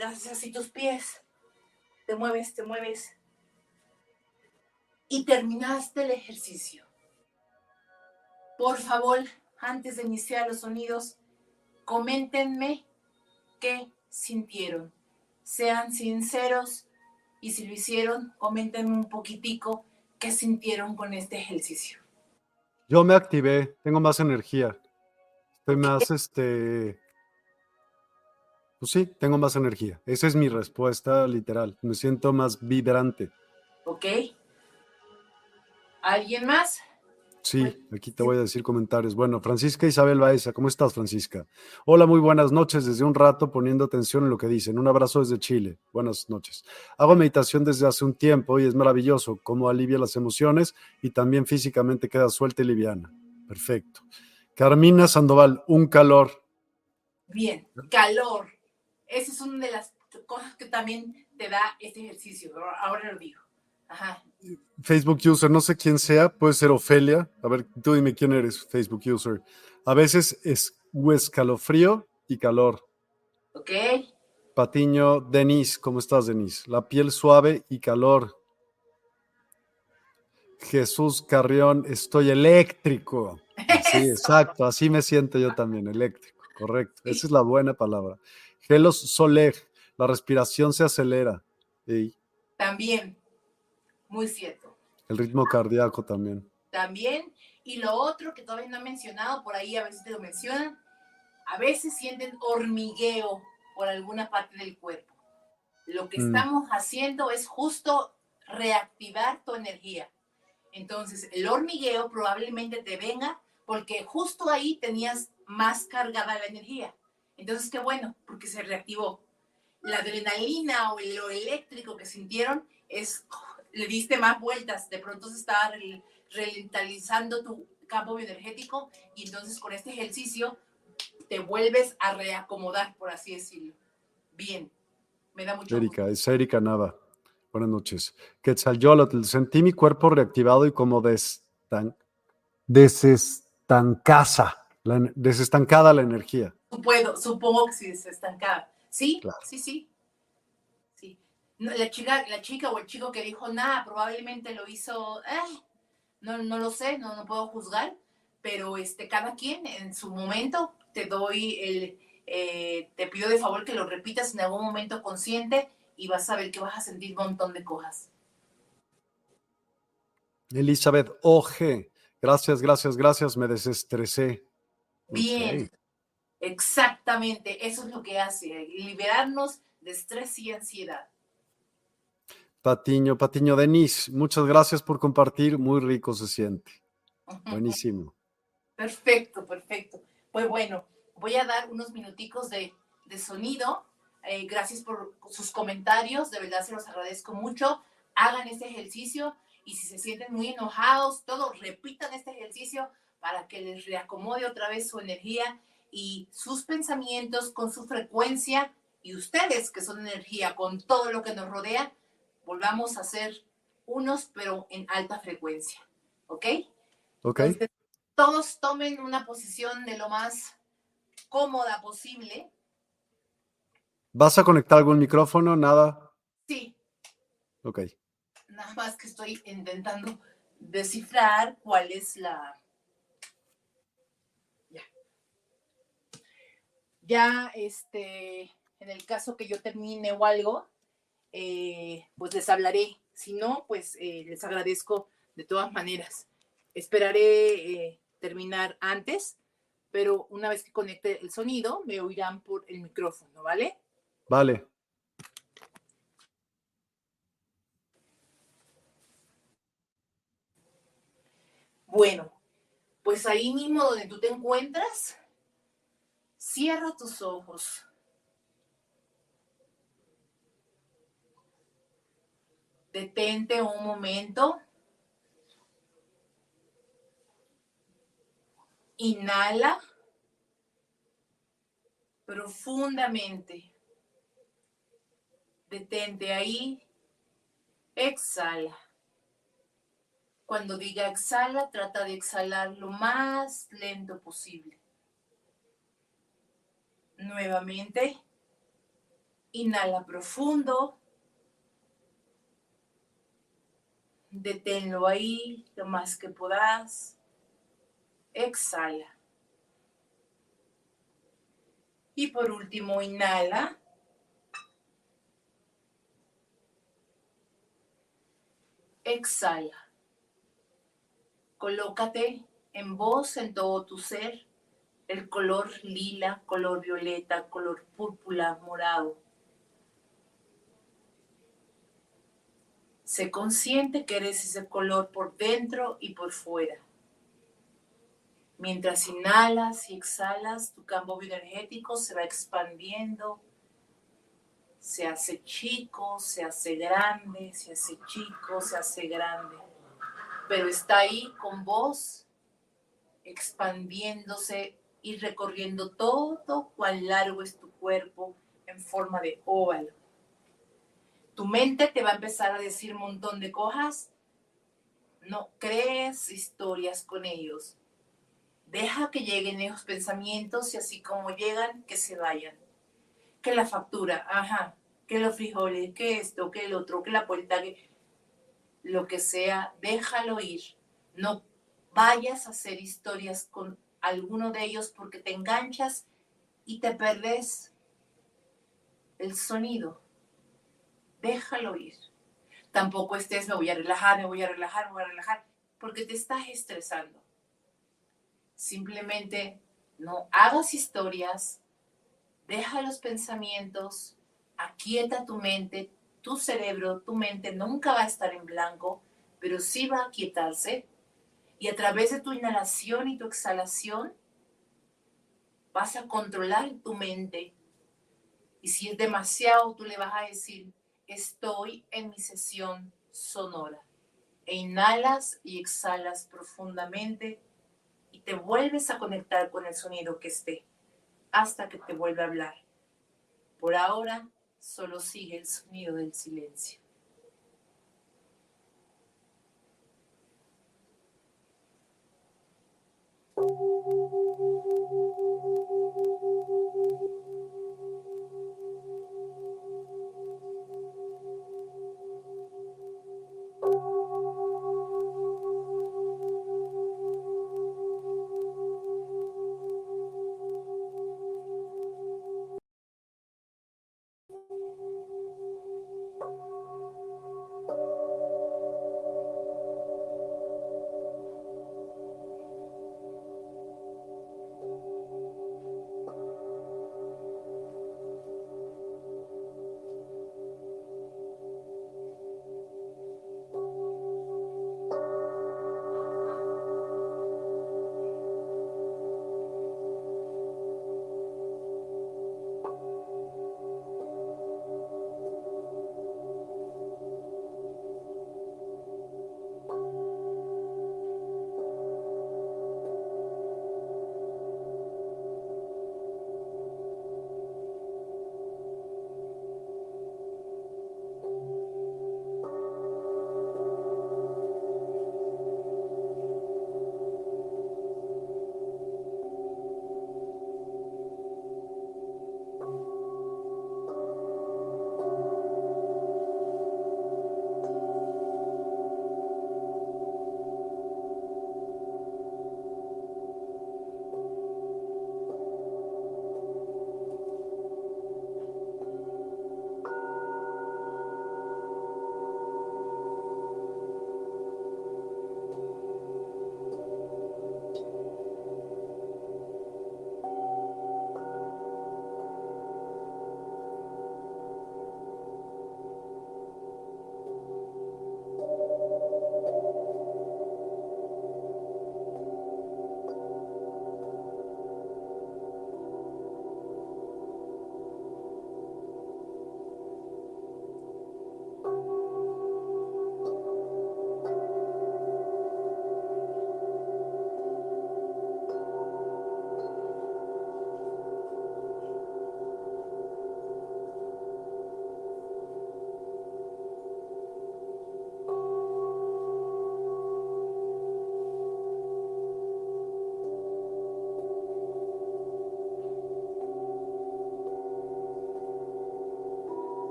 haces así tus pies, te mueves, te mueves. Y terminaste el ejercicio. Por favor, antes de iniciar los sonidos, coméntenme qué sintieron. Sean sinceros y si lo hicieron, coméntenme un poquitico qué sintieron con este ejercicio. Yo me activé, tengo más energía. Estoy más, este, pues sí, tengo más energía. Esa es mi respuesta literal. Me siento más vibrante. Ok. ¿Alguien más? Sí, aquí te voy a decir comentarios. Bueno, Francisca Isabel Baeza, ¿cómo estás, Francisca? Hola, muy buenas noches. Desde un rato poniendo atención en lo que dicen. Un abrazo desde Chile. Buenas noches. Hago meditación desde hace un tiempo y es maravilloso cómo alivia las emociones y también físicamente queda suelta y liviana. Perfecto. Carmina Sandoval, un calor. Bien, calor. Esa es una de las cosas que también te da este ejercicio. Ahora lo digo. Ajá. Facebook user, no sé quién sea, puede ser Ofelia. A ver, tú dime quién eres, Facebook user. A veces es escalofrío y calor. Ok. Patiño, Denise, ¿cómo estás, Denise? La piel suave y calor. Jesús Carrión, estoy eléctrico. Sí, exacto, así me siento yo también, eléctrico, correcto. Esa es la buena palabra. Gelos Soler, la respiración se acelera. También, muy cierto. El ritmo cardíaco también. También. Y lo otro que todavía no he mencionado, por ahí a veces te lo mencionan, a veces sienten hormigueo por alguna parte del cuerpo. Lo que mm. estamos haciendo es justo reactivar tu energía. Entonces, el hormigueo probablemente te venga porque justo ahí tenías más cargada la energía. Entonces, qué bueno, porque se reactivó. La adrenalina o lo eléctrico que sintieron es, le diste más vueltas, de pronto se estaba ralentizando tu campo bioenergético y entonces con este ejercicio te vuelves a reacomodar, por así decirlo. Bien, me da mucho Erika, es Erika Nava. Buenas noches. Quetzalcóatl, sentí mi cuerpo reactivado y como desestan, desestancasa desestancada la energía. Puedo, supongo que sí, desestancada. Sí, sí, sí. sí. la, chica, la chica o el chico que dijo nada, probablemente lo hizo, eh, no, no lo sé, no, no puedo juzgar, pero este, cada quien en su momento te doy el, eh, te pido de favor que lo repitas en algún momento consciente y vas a ver que vas a sentir un montón de cosas. Elizabeth OG, gracias, gracias, gracias, me desestresé. Bien, exactamente, eso es lo que hace, liberarnos de estrés y ansiedad. Patiño, Patiño Denis, muchas gracias por compartir, muy rico se siente. Buenísimo. Perfecto, perfecto. Pues bueno, voy a dar unos minuticos de, sonido. Eh, gracias por sus comentarios, de verdad se los agradezco mucho. Hagan este ejercicio y si se sienten muy enojados, todos repitan este ejercicio para que les reacomode otra vez su energía y sus pensamientos con su frecuencia y ustedes que son energía con todo lo que nos rodea, volvamos a ser unos pero en alta frecuencia. ¿Ok? Ok. todos tomen una posición de lo más cómoda posible. ¿Vas a conectar algún micrófono? Nada. Sí. Ok. Nada más que estoy intentando descifrar cuál es la... Ya, este, en el caso que yo termine o algo, eh, pues les hablaré. Si no, pues eh, les agradezco de todas maneras. Esperaré eh, terminar antes pero una vez que conecte el sonido, me oirán por el micrófono, ¿vale? Vale. Bueno, pues ahí mismo donde tú te encuentras, cierra tus ojos. Detente un momento. Inhala profundamente. Detente ahí. Exhala. Cuando diga exhala, trata de exhalar lo más lento posible. Nuevamente. Inhala profundo. Deténlo ahí lo más que puedas exhala. Y por último, inhala. Exhala. Colócate en voz, en todo tu ser, el color lila, color violeta, color púrpura, morado. Sé consciente que eres ese color por dentro y por fuera. Mientras inhalas y exhalas, tu campo bioenergético se va expandiendo, se hace chico, se hace grande, se hace chico, se hace grande. Pero está ahí con vos, expandiéndose y recorriendo todo cuán largo es tu cuerpo en forma de óvalo. Tu mente te va a empezar a decir un montón de cosas. No crees historias con ellos Deja que lleguen esos pensamientos y así como llegan, que se vayan. Que la factura, ajá, que los frijoles, que esto, que el otro, que la puerta, que lo que sea, déjalo ir. No vayas a hacer historias con alguno de ellos porque te enganchas y te perdes el sonido. Déjalo ir. Tampoco estés, me voy a relajar, me voy a relajar, me voy a relajar, porque te estás estresando. Simplemente no hagas historias, deja los pensamientos, aquieta tu mente, tu cerebro, tu mente nunca va a estar en blanco, pero sí va a aquietarse. Y a través de tu inhalación y tu exhalación, vas a controlar tu mente. Y si es demasiado, tú le vas a decir, estoy en mi sesión sonora. E inhalas y exhalas profundamente y te vuelves a conectar con el sonido que esté hasta que te vuelva a hablar. Por ahora, solo sigue el sonido del silencio.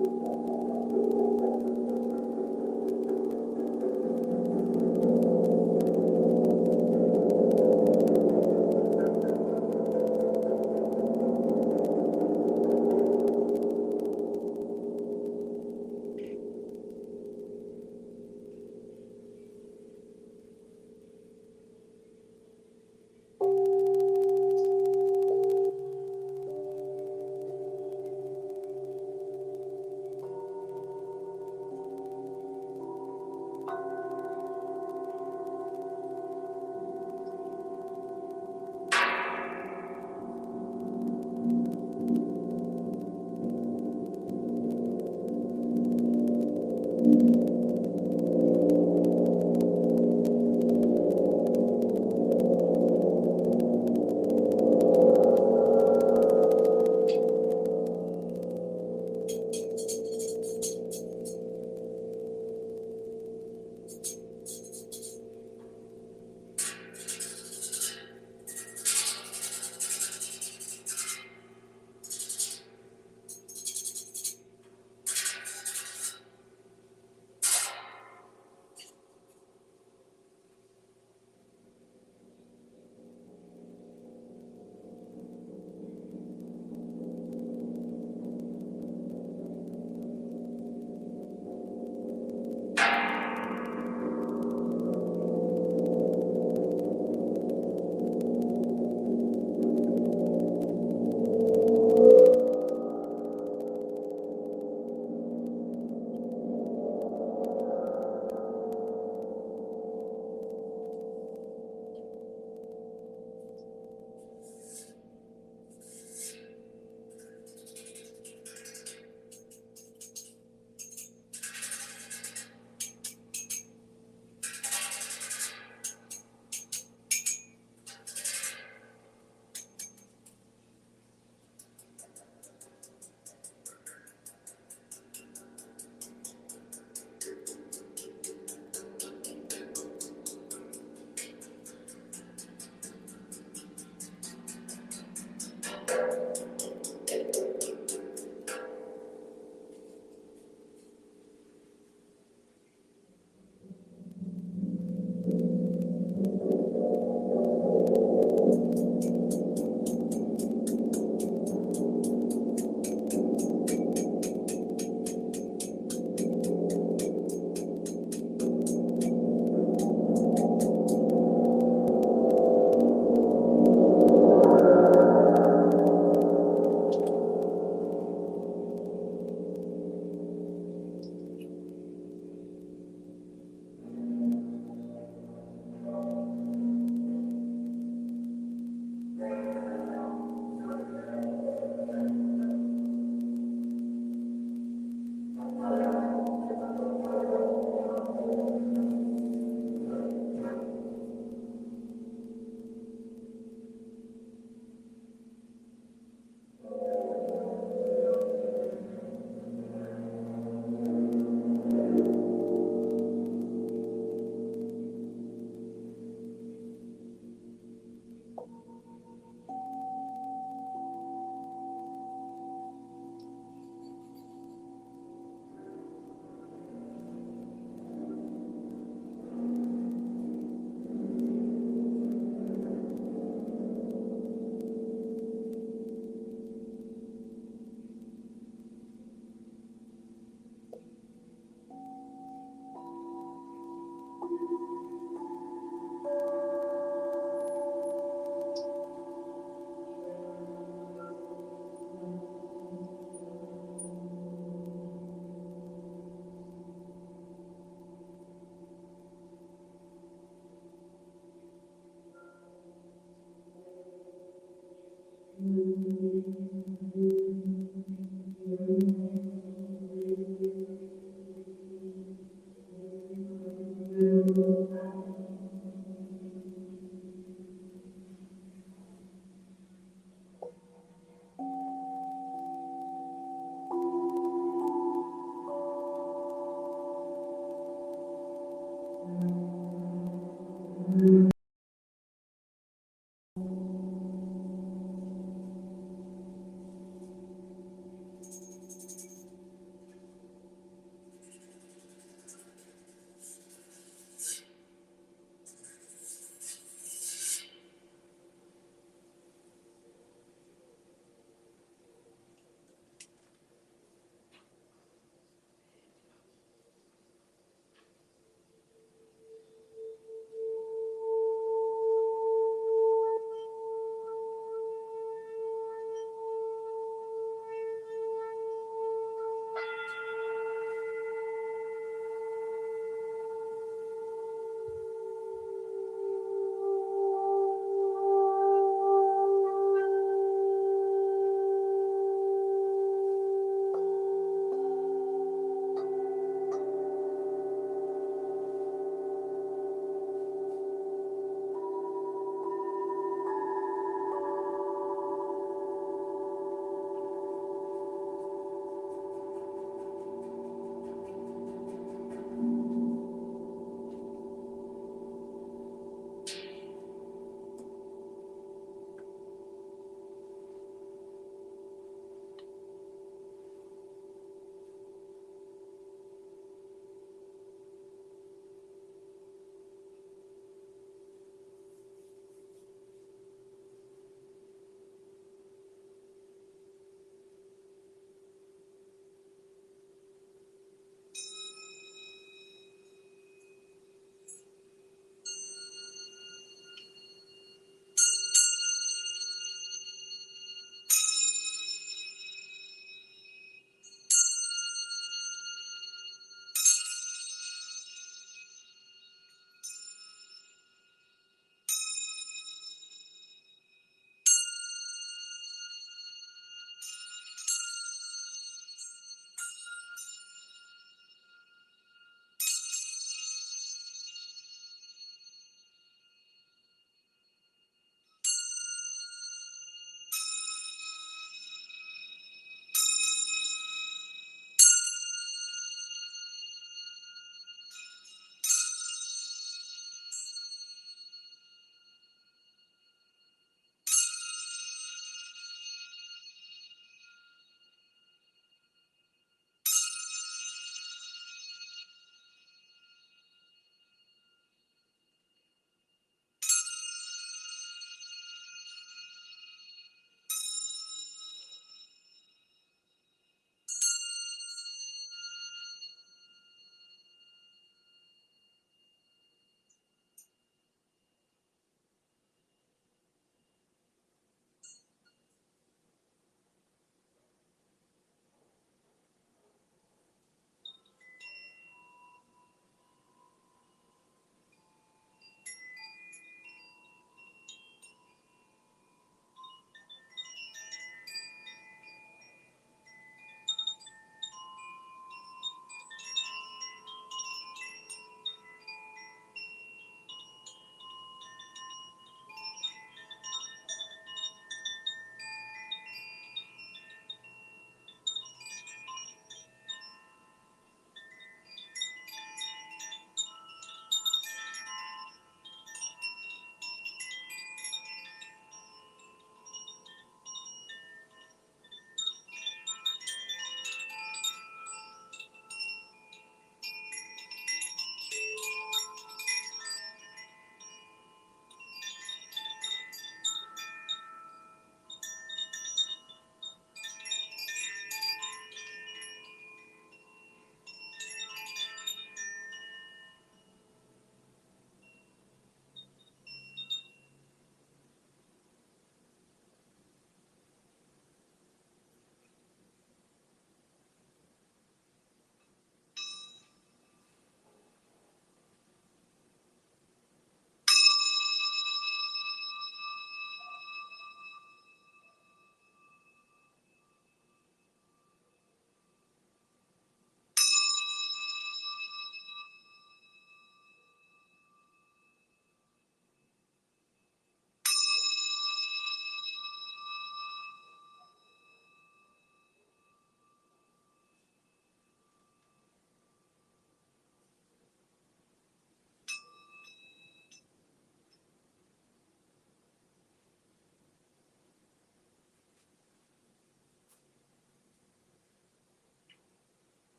何?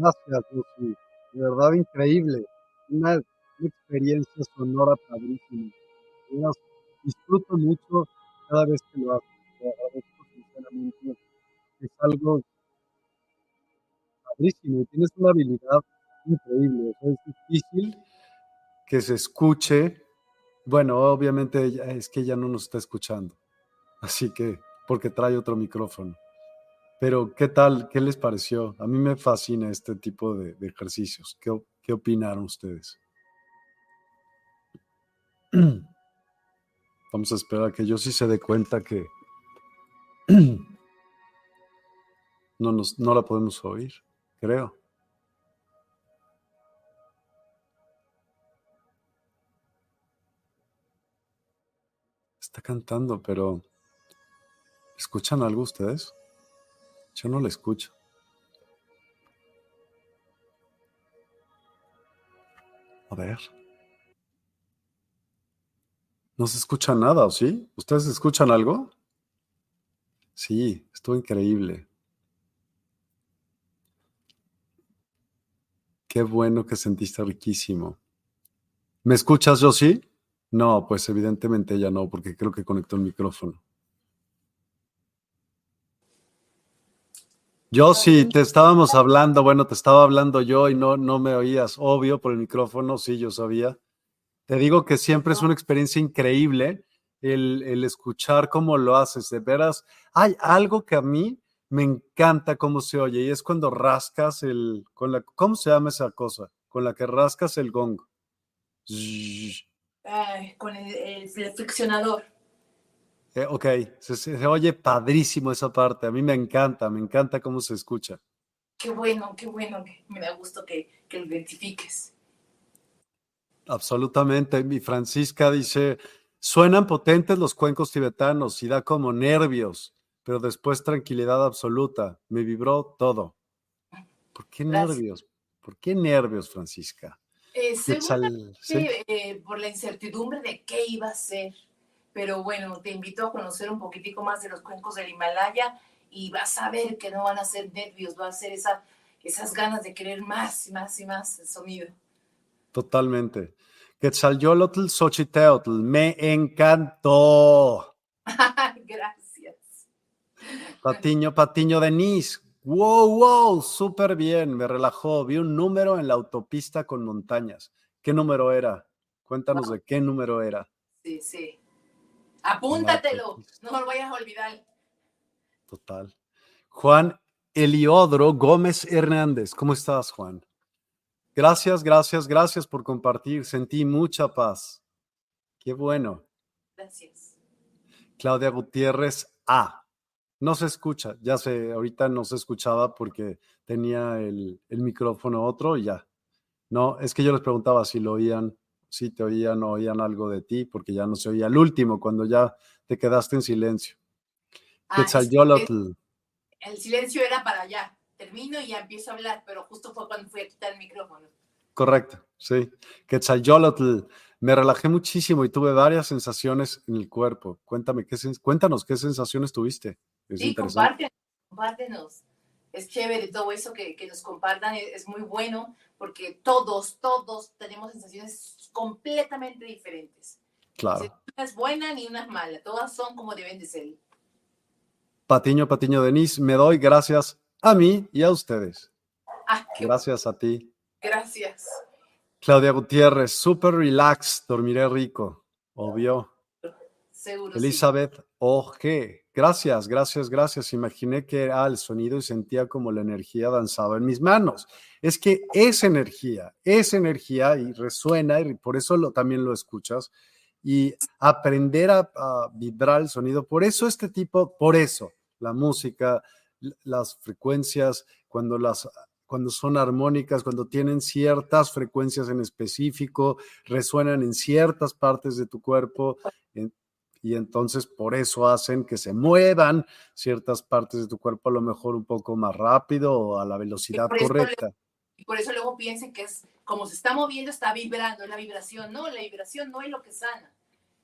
Gracias, Lucy. De verdad increíble. Una, experiencia sonora padrísima. disfruto mucho cada vez que lo hago. Sinceramente. Es algo padrísimo. Tienes una habilidad increíble. es difícil que se escuche. Bueno, obviamente es que ella no nos está escuchando. Así que, porque trae otro micrófono. Pero, ¿qué tal? ¿Qué les pareció? A mí me fascina este tipo de, ejercicios. ¿Qué, ¿Qué, opinaron ustedes? Vamos a esperar a que yo sí se dé cuenta que no, nos, no la podemos oír, creo. Está cantando, pero ¿escuchan algo ustedes? Yo no la escucho. A ver. No se escucha nada, ¿o sí? ¿Ustedes escuchan algo? Sí, estuvo increíble. Qué bueno que sentiste riquísimo. ¿Me escuchas, yo sí? No, pues evidentemente ella no, porque creo que conectó el micrófono. Yo sí, te estábamos hablando, bueno, te estaba hablando yo y no, no me oías, obvio, por el micrófono, sí, yo sabía. Te digo que siempre es una experiencia increíble el, el escuchar cómo lo haces, de veras. Hay algo que a mí me encanta cómo se oye y es cuando rascas el, con la, ¿cómo se llama esa cosa? Con la que rascas el gong. con el, el flexionador. Eh, ok, se, oye padrísimo esa parte. A mí me encanta, me encanta cómo se escucha. Qué bueno, qué bueno. Me da gusto que, que lo identifiques. Absolutamente. Mi Francisca dice, suenan potentes los cuencos tibetanos y da como nervios, pero después tranquilidad absoluta. Me vibró todo. ¿Por qué nervios? ¿Por qué nervios, Francisca? Eh, eh, por la incertidumbre de qué iba a ser pero bueno, te invito a conocer un poquitico más de los cuencos del Himalaya y vas a ver que no van a ser nervios, va a ser esa, esas ganas de querer más y más y más el sonido. Totalmente. Quetzalyolotl Xochiteotl, me encantó. Gracias. Patiño, Patiño Denise. Wow, wow, súper bien, me relajó. Vi un número en la autopista con montañas. ¿Qué número era? Cuéntanos de qué número era. Sí, sí. Apúntatelo, no lo vayas a olvidar. Total. Juan Eliodro Gómez Hernández, ¿cómo estás, Juan? Gracias, gracias, gracias por compartir. Sentí mucha paz. Qué bueno. Gracias. Claudia Gutiérrez A. No se escucha, ya sé, ahorita no se escuchaba porque tenía el, el micrófono otro y ya. No, es que yo les preguntaba si lo oían si te oían o oían algo de ti, porque ya no se oía el último, cuando ya te quedaste en silencio. Ah, el silencio era para allá. Termino y ya empiezo a hablar, pero justo fue cuando fui a quitar el micrófono. Correcto, sí. Quetzalcoatl, me relajé muchísimo y tuve varias sensaciones en el cuerpo. Cuéntame, ¿qué, cuéntanos, ¿qué sensaciones tuviste? sí, compártenos, compártenos es chévere todo eso que, que nos compartan, es, muy bueno porque todos, todos tenemos sensaciones completamente diferentes. Claro. Ni una es buena ni una es mala, todas son como deben de ser. Patiño, Patiño, Denise, me doy gracias a mí y a ustedes. Ah, gracias a ti. Gracias. Claudia Gutiérrez, super relax, dormiré rico, obvio. Seguro. Elizabeth sí. OG, Gracias, gracias, gracias. Imaginé que era el sonido y sentía como la energía danzaba en mis manos. Es que es energía, es energía y resuena y por eso lo, también lo escuchas. Y aprender a, vibrar el sonido, por eso este tipo, por eso la música, las frecuencias, cuando las cuando son armónicas, cuando tienen ciertas frecuencias en específico, resuenan en ciertas partes de tu cuerpo, y entonces por eso hacen que se muevan ciertas partes de tu cuerpo a lo mejor un poco más rápido o a la velocidad correcta. y por eso luego piensen que es como se está moviendo, está vibrando, la vibración. No, la vibración no es lo que sana,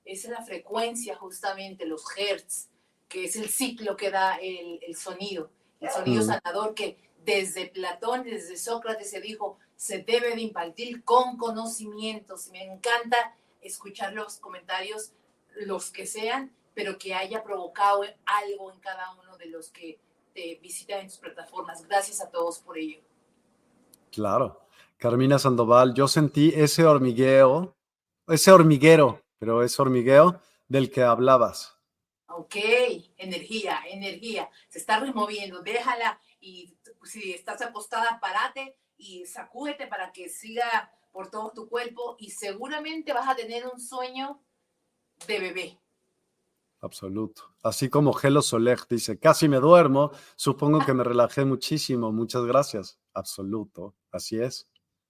es la frecuencia justamente, los hertz, que es el ciclo que da el, sonido, el sonido sanador que desde Platón, desde Sócrates se dijo, se debe de impartir con conocimientos. Me encanta escuchar los comentarios, los que sean, pero que haya provocado algo en cada uno de los que te visitan en tus plataformas. Gracias a todos por ello. Claro. Carmina Sandoval, yo sentí ese hormigueo, ese hormiguero, pero ese hormigueo del que hablabas. Ok, energía, energía. Se está removiendo, déjala y si estás acostada, parate y sacúdete para que siga por todo tu cuerpo y seguramente vas a tener un sueño de bebé. Absoluto. Así como Gelo Soleg dice, casi me duermo, supongo que me relajé muchísimo. Muchas gracias. Absoluto. Así es.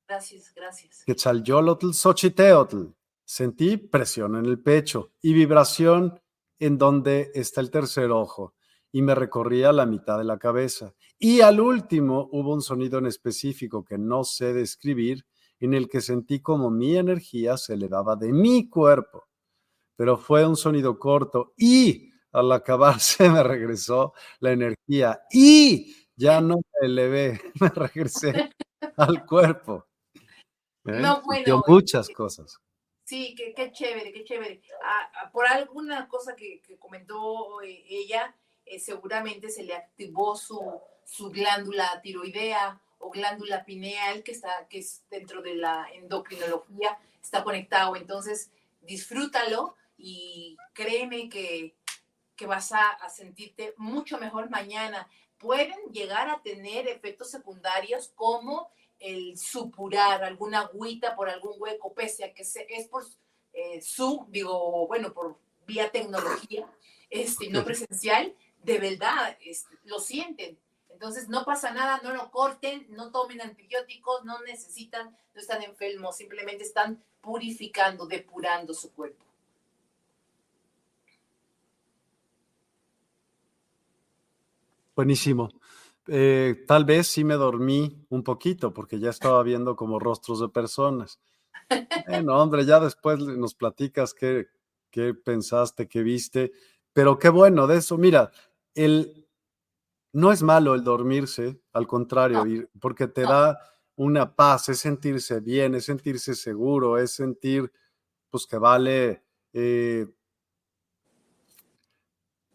Gracias, gracias. Quetzalyolotl Xochiteotl. Sentí presión en el pecho y vibración en donde está el tercer ojo y me recorría la mitad de la cabeza. Y al último hubo un sonido en específico que no sé describir, en el que sentí como mi energía se elevaba de mi cuerpo. Pero fue un sonido corto y al acabarse me regresó la energía y ya no me elevé, me regresé al cuerpo. ¿Eh? No, bueno. muchas cosas. Sí, qué, qué chévere, qué chévere. Ah, ah, por alguna cosa que, comentó eh, ella, eh, seguramente se le activó su, su glándula tiroidea o glándula pineal, que, está, que es dentro de la endocrinología, está conectado. Entonces, disfrútalo y créeme que, que vas a, a sentirte mucho mejor mañana. Pueden llegar a tener efectos secundarios como el supurar alguna agüita por algún hueco, pese a que es por eh, su, digo, bueno, por vía tecnología, este, no presencial, de verdad este, lo sienten. Entonces no pasa nada, no lo corten, no tomen antibióticos, no necesitan, no están enfermos, simplemente están purificando, depurando su cuerpo. Buenísimo. Eh, tal vez sí me dormí un poquito porque ya estaba viendo como rostros de personas. Bueno, hombre, ya después nos platicas qué, qué pensaste, qué viste, pero qué bueno de eso. Mira, el, no es malo el dormirse, al contrario, porque te da una paz, es sentirse bien, es sentirse seguro, es sentir pues que vale eh,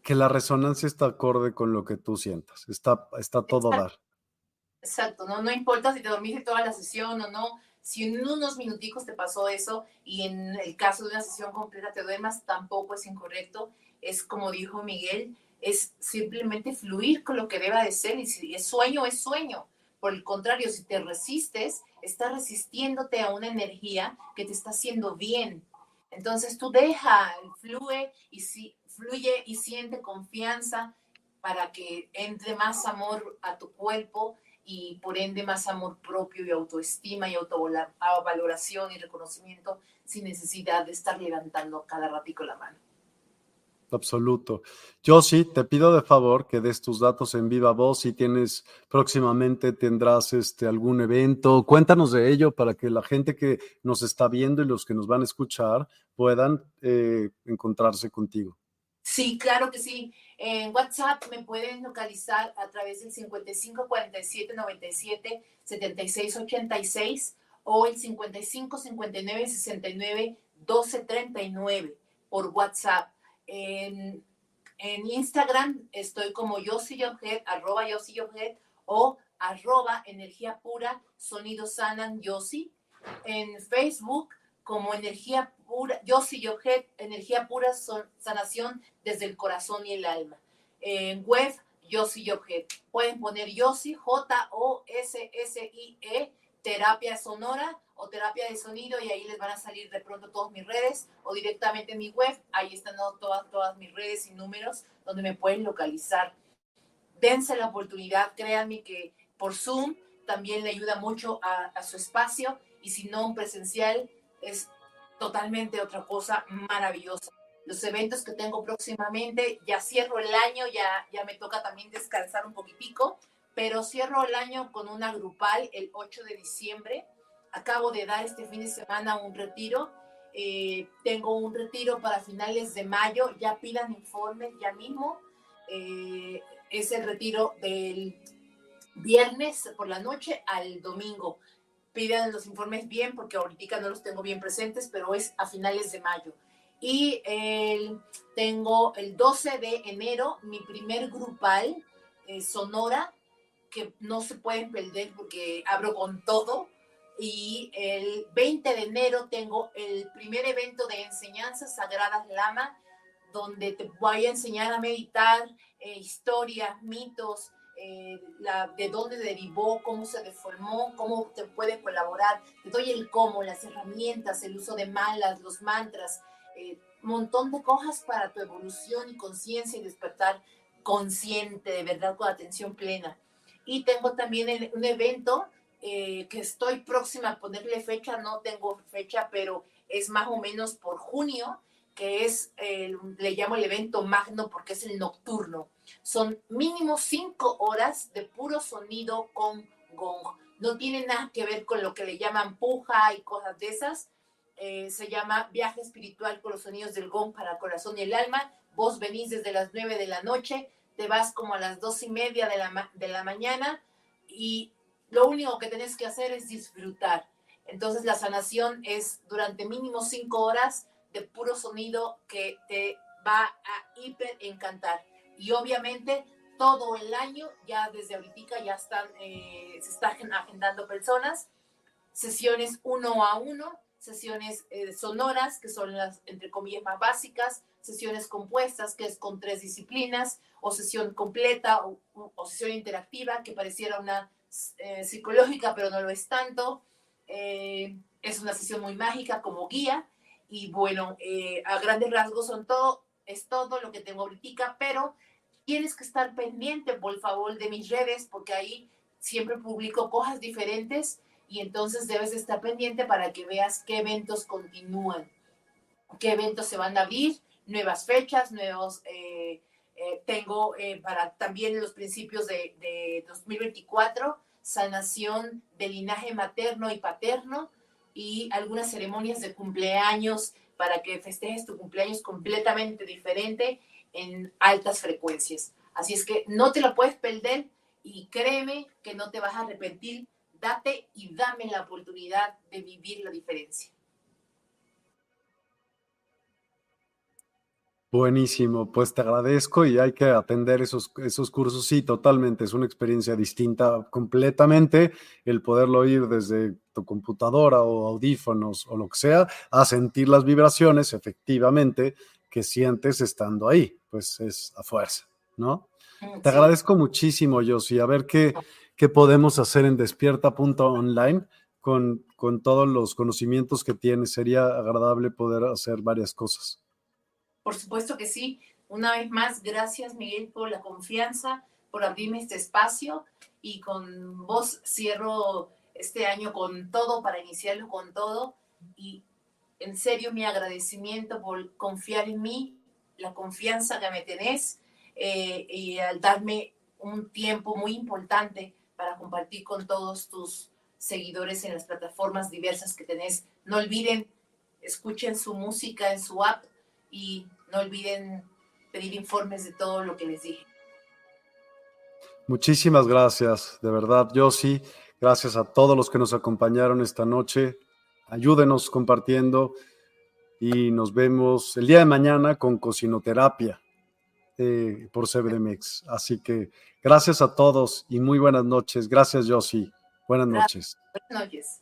que la resonancia está acorde con lo que tú sientas, está, está todo dar. Exacto, no, no importa si te dormiste toda la sesión o no, si en unos minuticos te pasó eso y en el caso de una sesión completa te duermas, tampoco es incorrecto. Es como dijo Miguel, es simplemente fluir con lo que deba de ser y si es sueño, es sueño. Por el contrario, si te resistes, estás resistiéndote a una energía que te está haciendo bien. Entonces tú deja, fluye y si fluye y siente confianza para que entre más amor a tu cuerpo y por ende más amor propio y autoestima y autovaloración y reconocimiento sin necesidad de estar levantando cada ratico la mano. Absoluto. Yo sí, te pido de favor que des tus datos en viva voz. Si tienes próximamente, tendrás este, algún evento. Cuéntanos de ello para que la gente que nos está viendo y los que nos van a escuchar puedan eh, encontrarse contigo. Sí, claro que sí. En WhatsApp me pueden localizar a través del 55 47 97 76 86 o el 55 59 69 12 39 por WhatsApp. En, Instagram estoy como YosiYojet, arroba YosiYojet o arroba energía pura, sonido sanan Yosi. En Facebook como energía pura, Yosi Yojet, energía pura, son, sanación desde el corazón y el alma. En web, Yosi Yojet. Pueden poner Yosi, J-O-S-S-I-E, terapia sonora o terapia de sonido y ahí les van a salir de pronto todas mis redes o directamente en mi web. Ahí están todas, todas mis redes y números donde me pueden localizar. Dense la oportunidad, créanme que por Zoom también le ayuda mucho a, a su espacio y si no presencial es totalmente otra cosa maravillosa. Los eventos que tengo próximamente, ya cierro el año, ya, ya me toca también descansar un poquitico, pero cierro el año con una grupal el 8 de diciembre. Acabo de dar este fin de semana un retiro. Eh, tengo un retiro para finales de mayo. Ya pidan informes ya mismo. Eh, es el retiro del viernes por la noche al domingo. Pidan los informes bien porque ahorita no los tengo bien presentes, pero es a finales de mayo. Y el, tengo el 12 de enero mi primer grupal eh, Sonora, que no se pueden perder porque abro con todo. Y el 20 de enero tengo el primer evento de enseñanzas sagradas Lama, donde te voy a enseñar a meditar eh, historias, mitos, eh, la, de dónde derivó, cómo se deformó, cómo te puede colaborar. Te doy el cómo, las herramientas, el uso de malas, los mantras, eh, montón de cosas para tu evolución y conciencia y despertar consciente, de verdad, con atención plena. Y tengo también un evento eh, que estoy próxima a ponerle fecha, no tengo fecha, pero es más o menos por junio, que es, le llamo el evento magno porque es el nocturno. Son mínimo cinco horas de puro sonido con gong. No tiene nada que ver con lo que le llaman puja y cosas de esas. Eh, se llama Viaje Espiritual con los sonidos del gong para el corazón y el alma. Vos venís desde las nueve de la noche, te vas como a las dos y media de la, de la mañana y lo único que tenés que hacer es disfrutar. Entonces la sanación es durante mínimo cinco horas de puro sonido que te va a hiper encantar. Y obviamente todo el año, ya desde ahorita ya están, eh, se están agendando personas, sesiones uno a uno, sesiones eh, sonoras, que son las, entre comillas, más básicas, sesiones compuestas, que es con tres disciplinas, o sesión completa, o, sesión interactiva, que pareciera una eh, psicológica, pero no lo es tanto. es una sesión muy mágica como guía, y bueno, eh, a grandes rasgos son todo, es todo lo que tengo ahorita, pero tienes que estar pendiente, por favor, de mis redes, porque ahí siempre publico cosas diferentes y entonces debes estar pendiente para que veas qué eventos continúan, qué eventos se van a abrir, nuevas fechas, nuevos... Eh, eh, tengo para también los principios de, de 2024 sanación del linaje materno y paterno, y algunas ceremonias de cumpleaños para que festejes tu cumpleaños completamente diferente en altas frecuencias. Así es que no te lo puedes perder y créeme que no te vas a arrepentir. Date y dame la oportunidad de vivir la diferencia. Buenísimo, pues te agradezco y hay que atender esos, esos cursos. Sí, totalmente, es una experiencia distinta completamente el poderlo oír desde tu computadora o audífonos o lo que sea, a sentir las vibraciones efectivamente que sientes estando ahí, pues es a fuerza, ¿no? Te agradezco muchísimo, Josie. A ver qué, qué podemos hacer en despierta.online con, con todos los conocimientos que tienes. Sería agradable poder hacer varias cosas. Por supuesto que sí. Una vez más, gracias Miguel por la confianza, por abrirme este espacio y con vos cierro este año con todo para iniciarlo con todo y en serio mi agradecimiento por confiar en mí, la confianza que me tenés eh, y al darme un tiempo muy importante para compartir con todos tus seguidores en las plataformas diversas que tenés. No olviden, escuchen su música en su app y no olviden pedir informes de todo lo que les dije. Muchísimas gracias, de verdad, yo sí. Gracias a todos los que nos acompañaron esta noche. Ayúdenos compartiendo y nos vemos el día de mañana con cocinoterapia eh, por CBDMX. Así que gracias a todos y muy buenas noches. Gracias, Josie. Buenas noches. Buenas noches.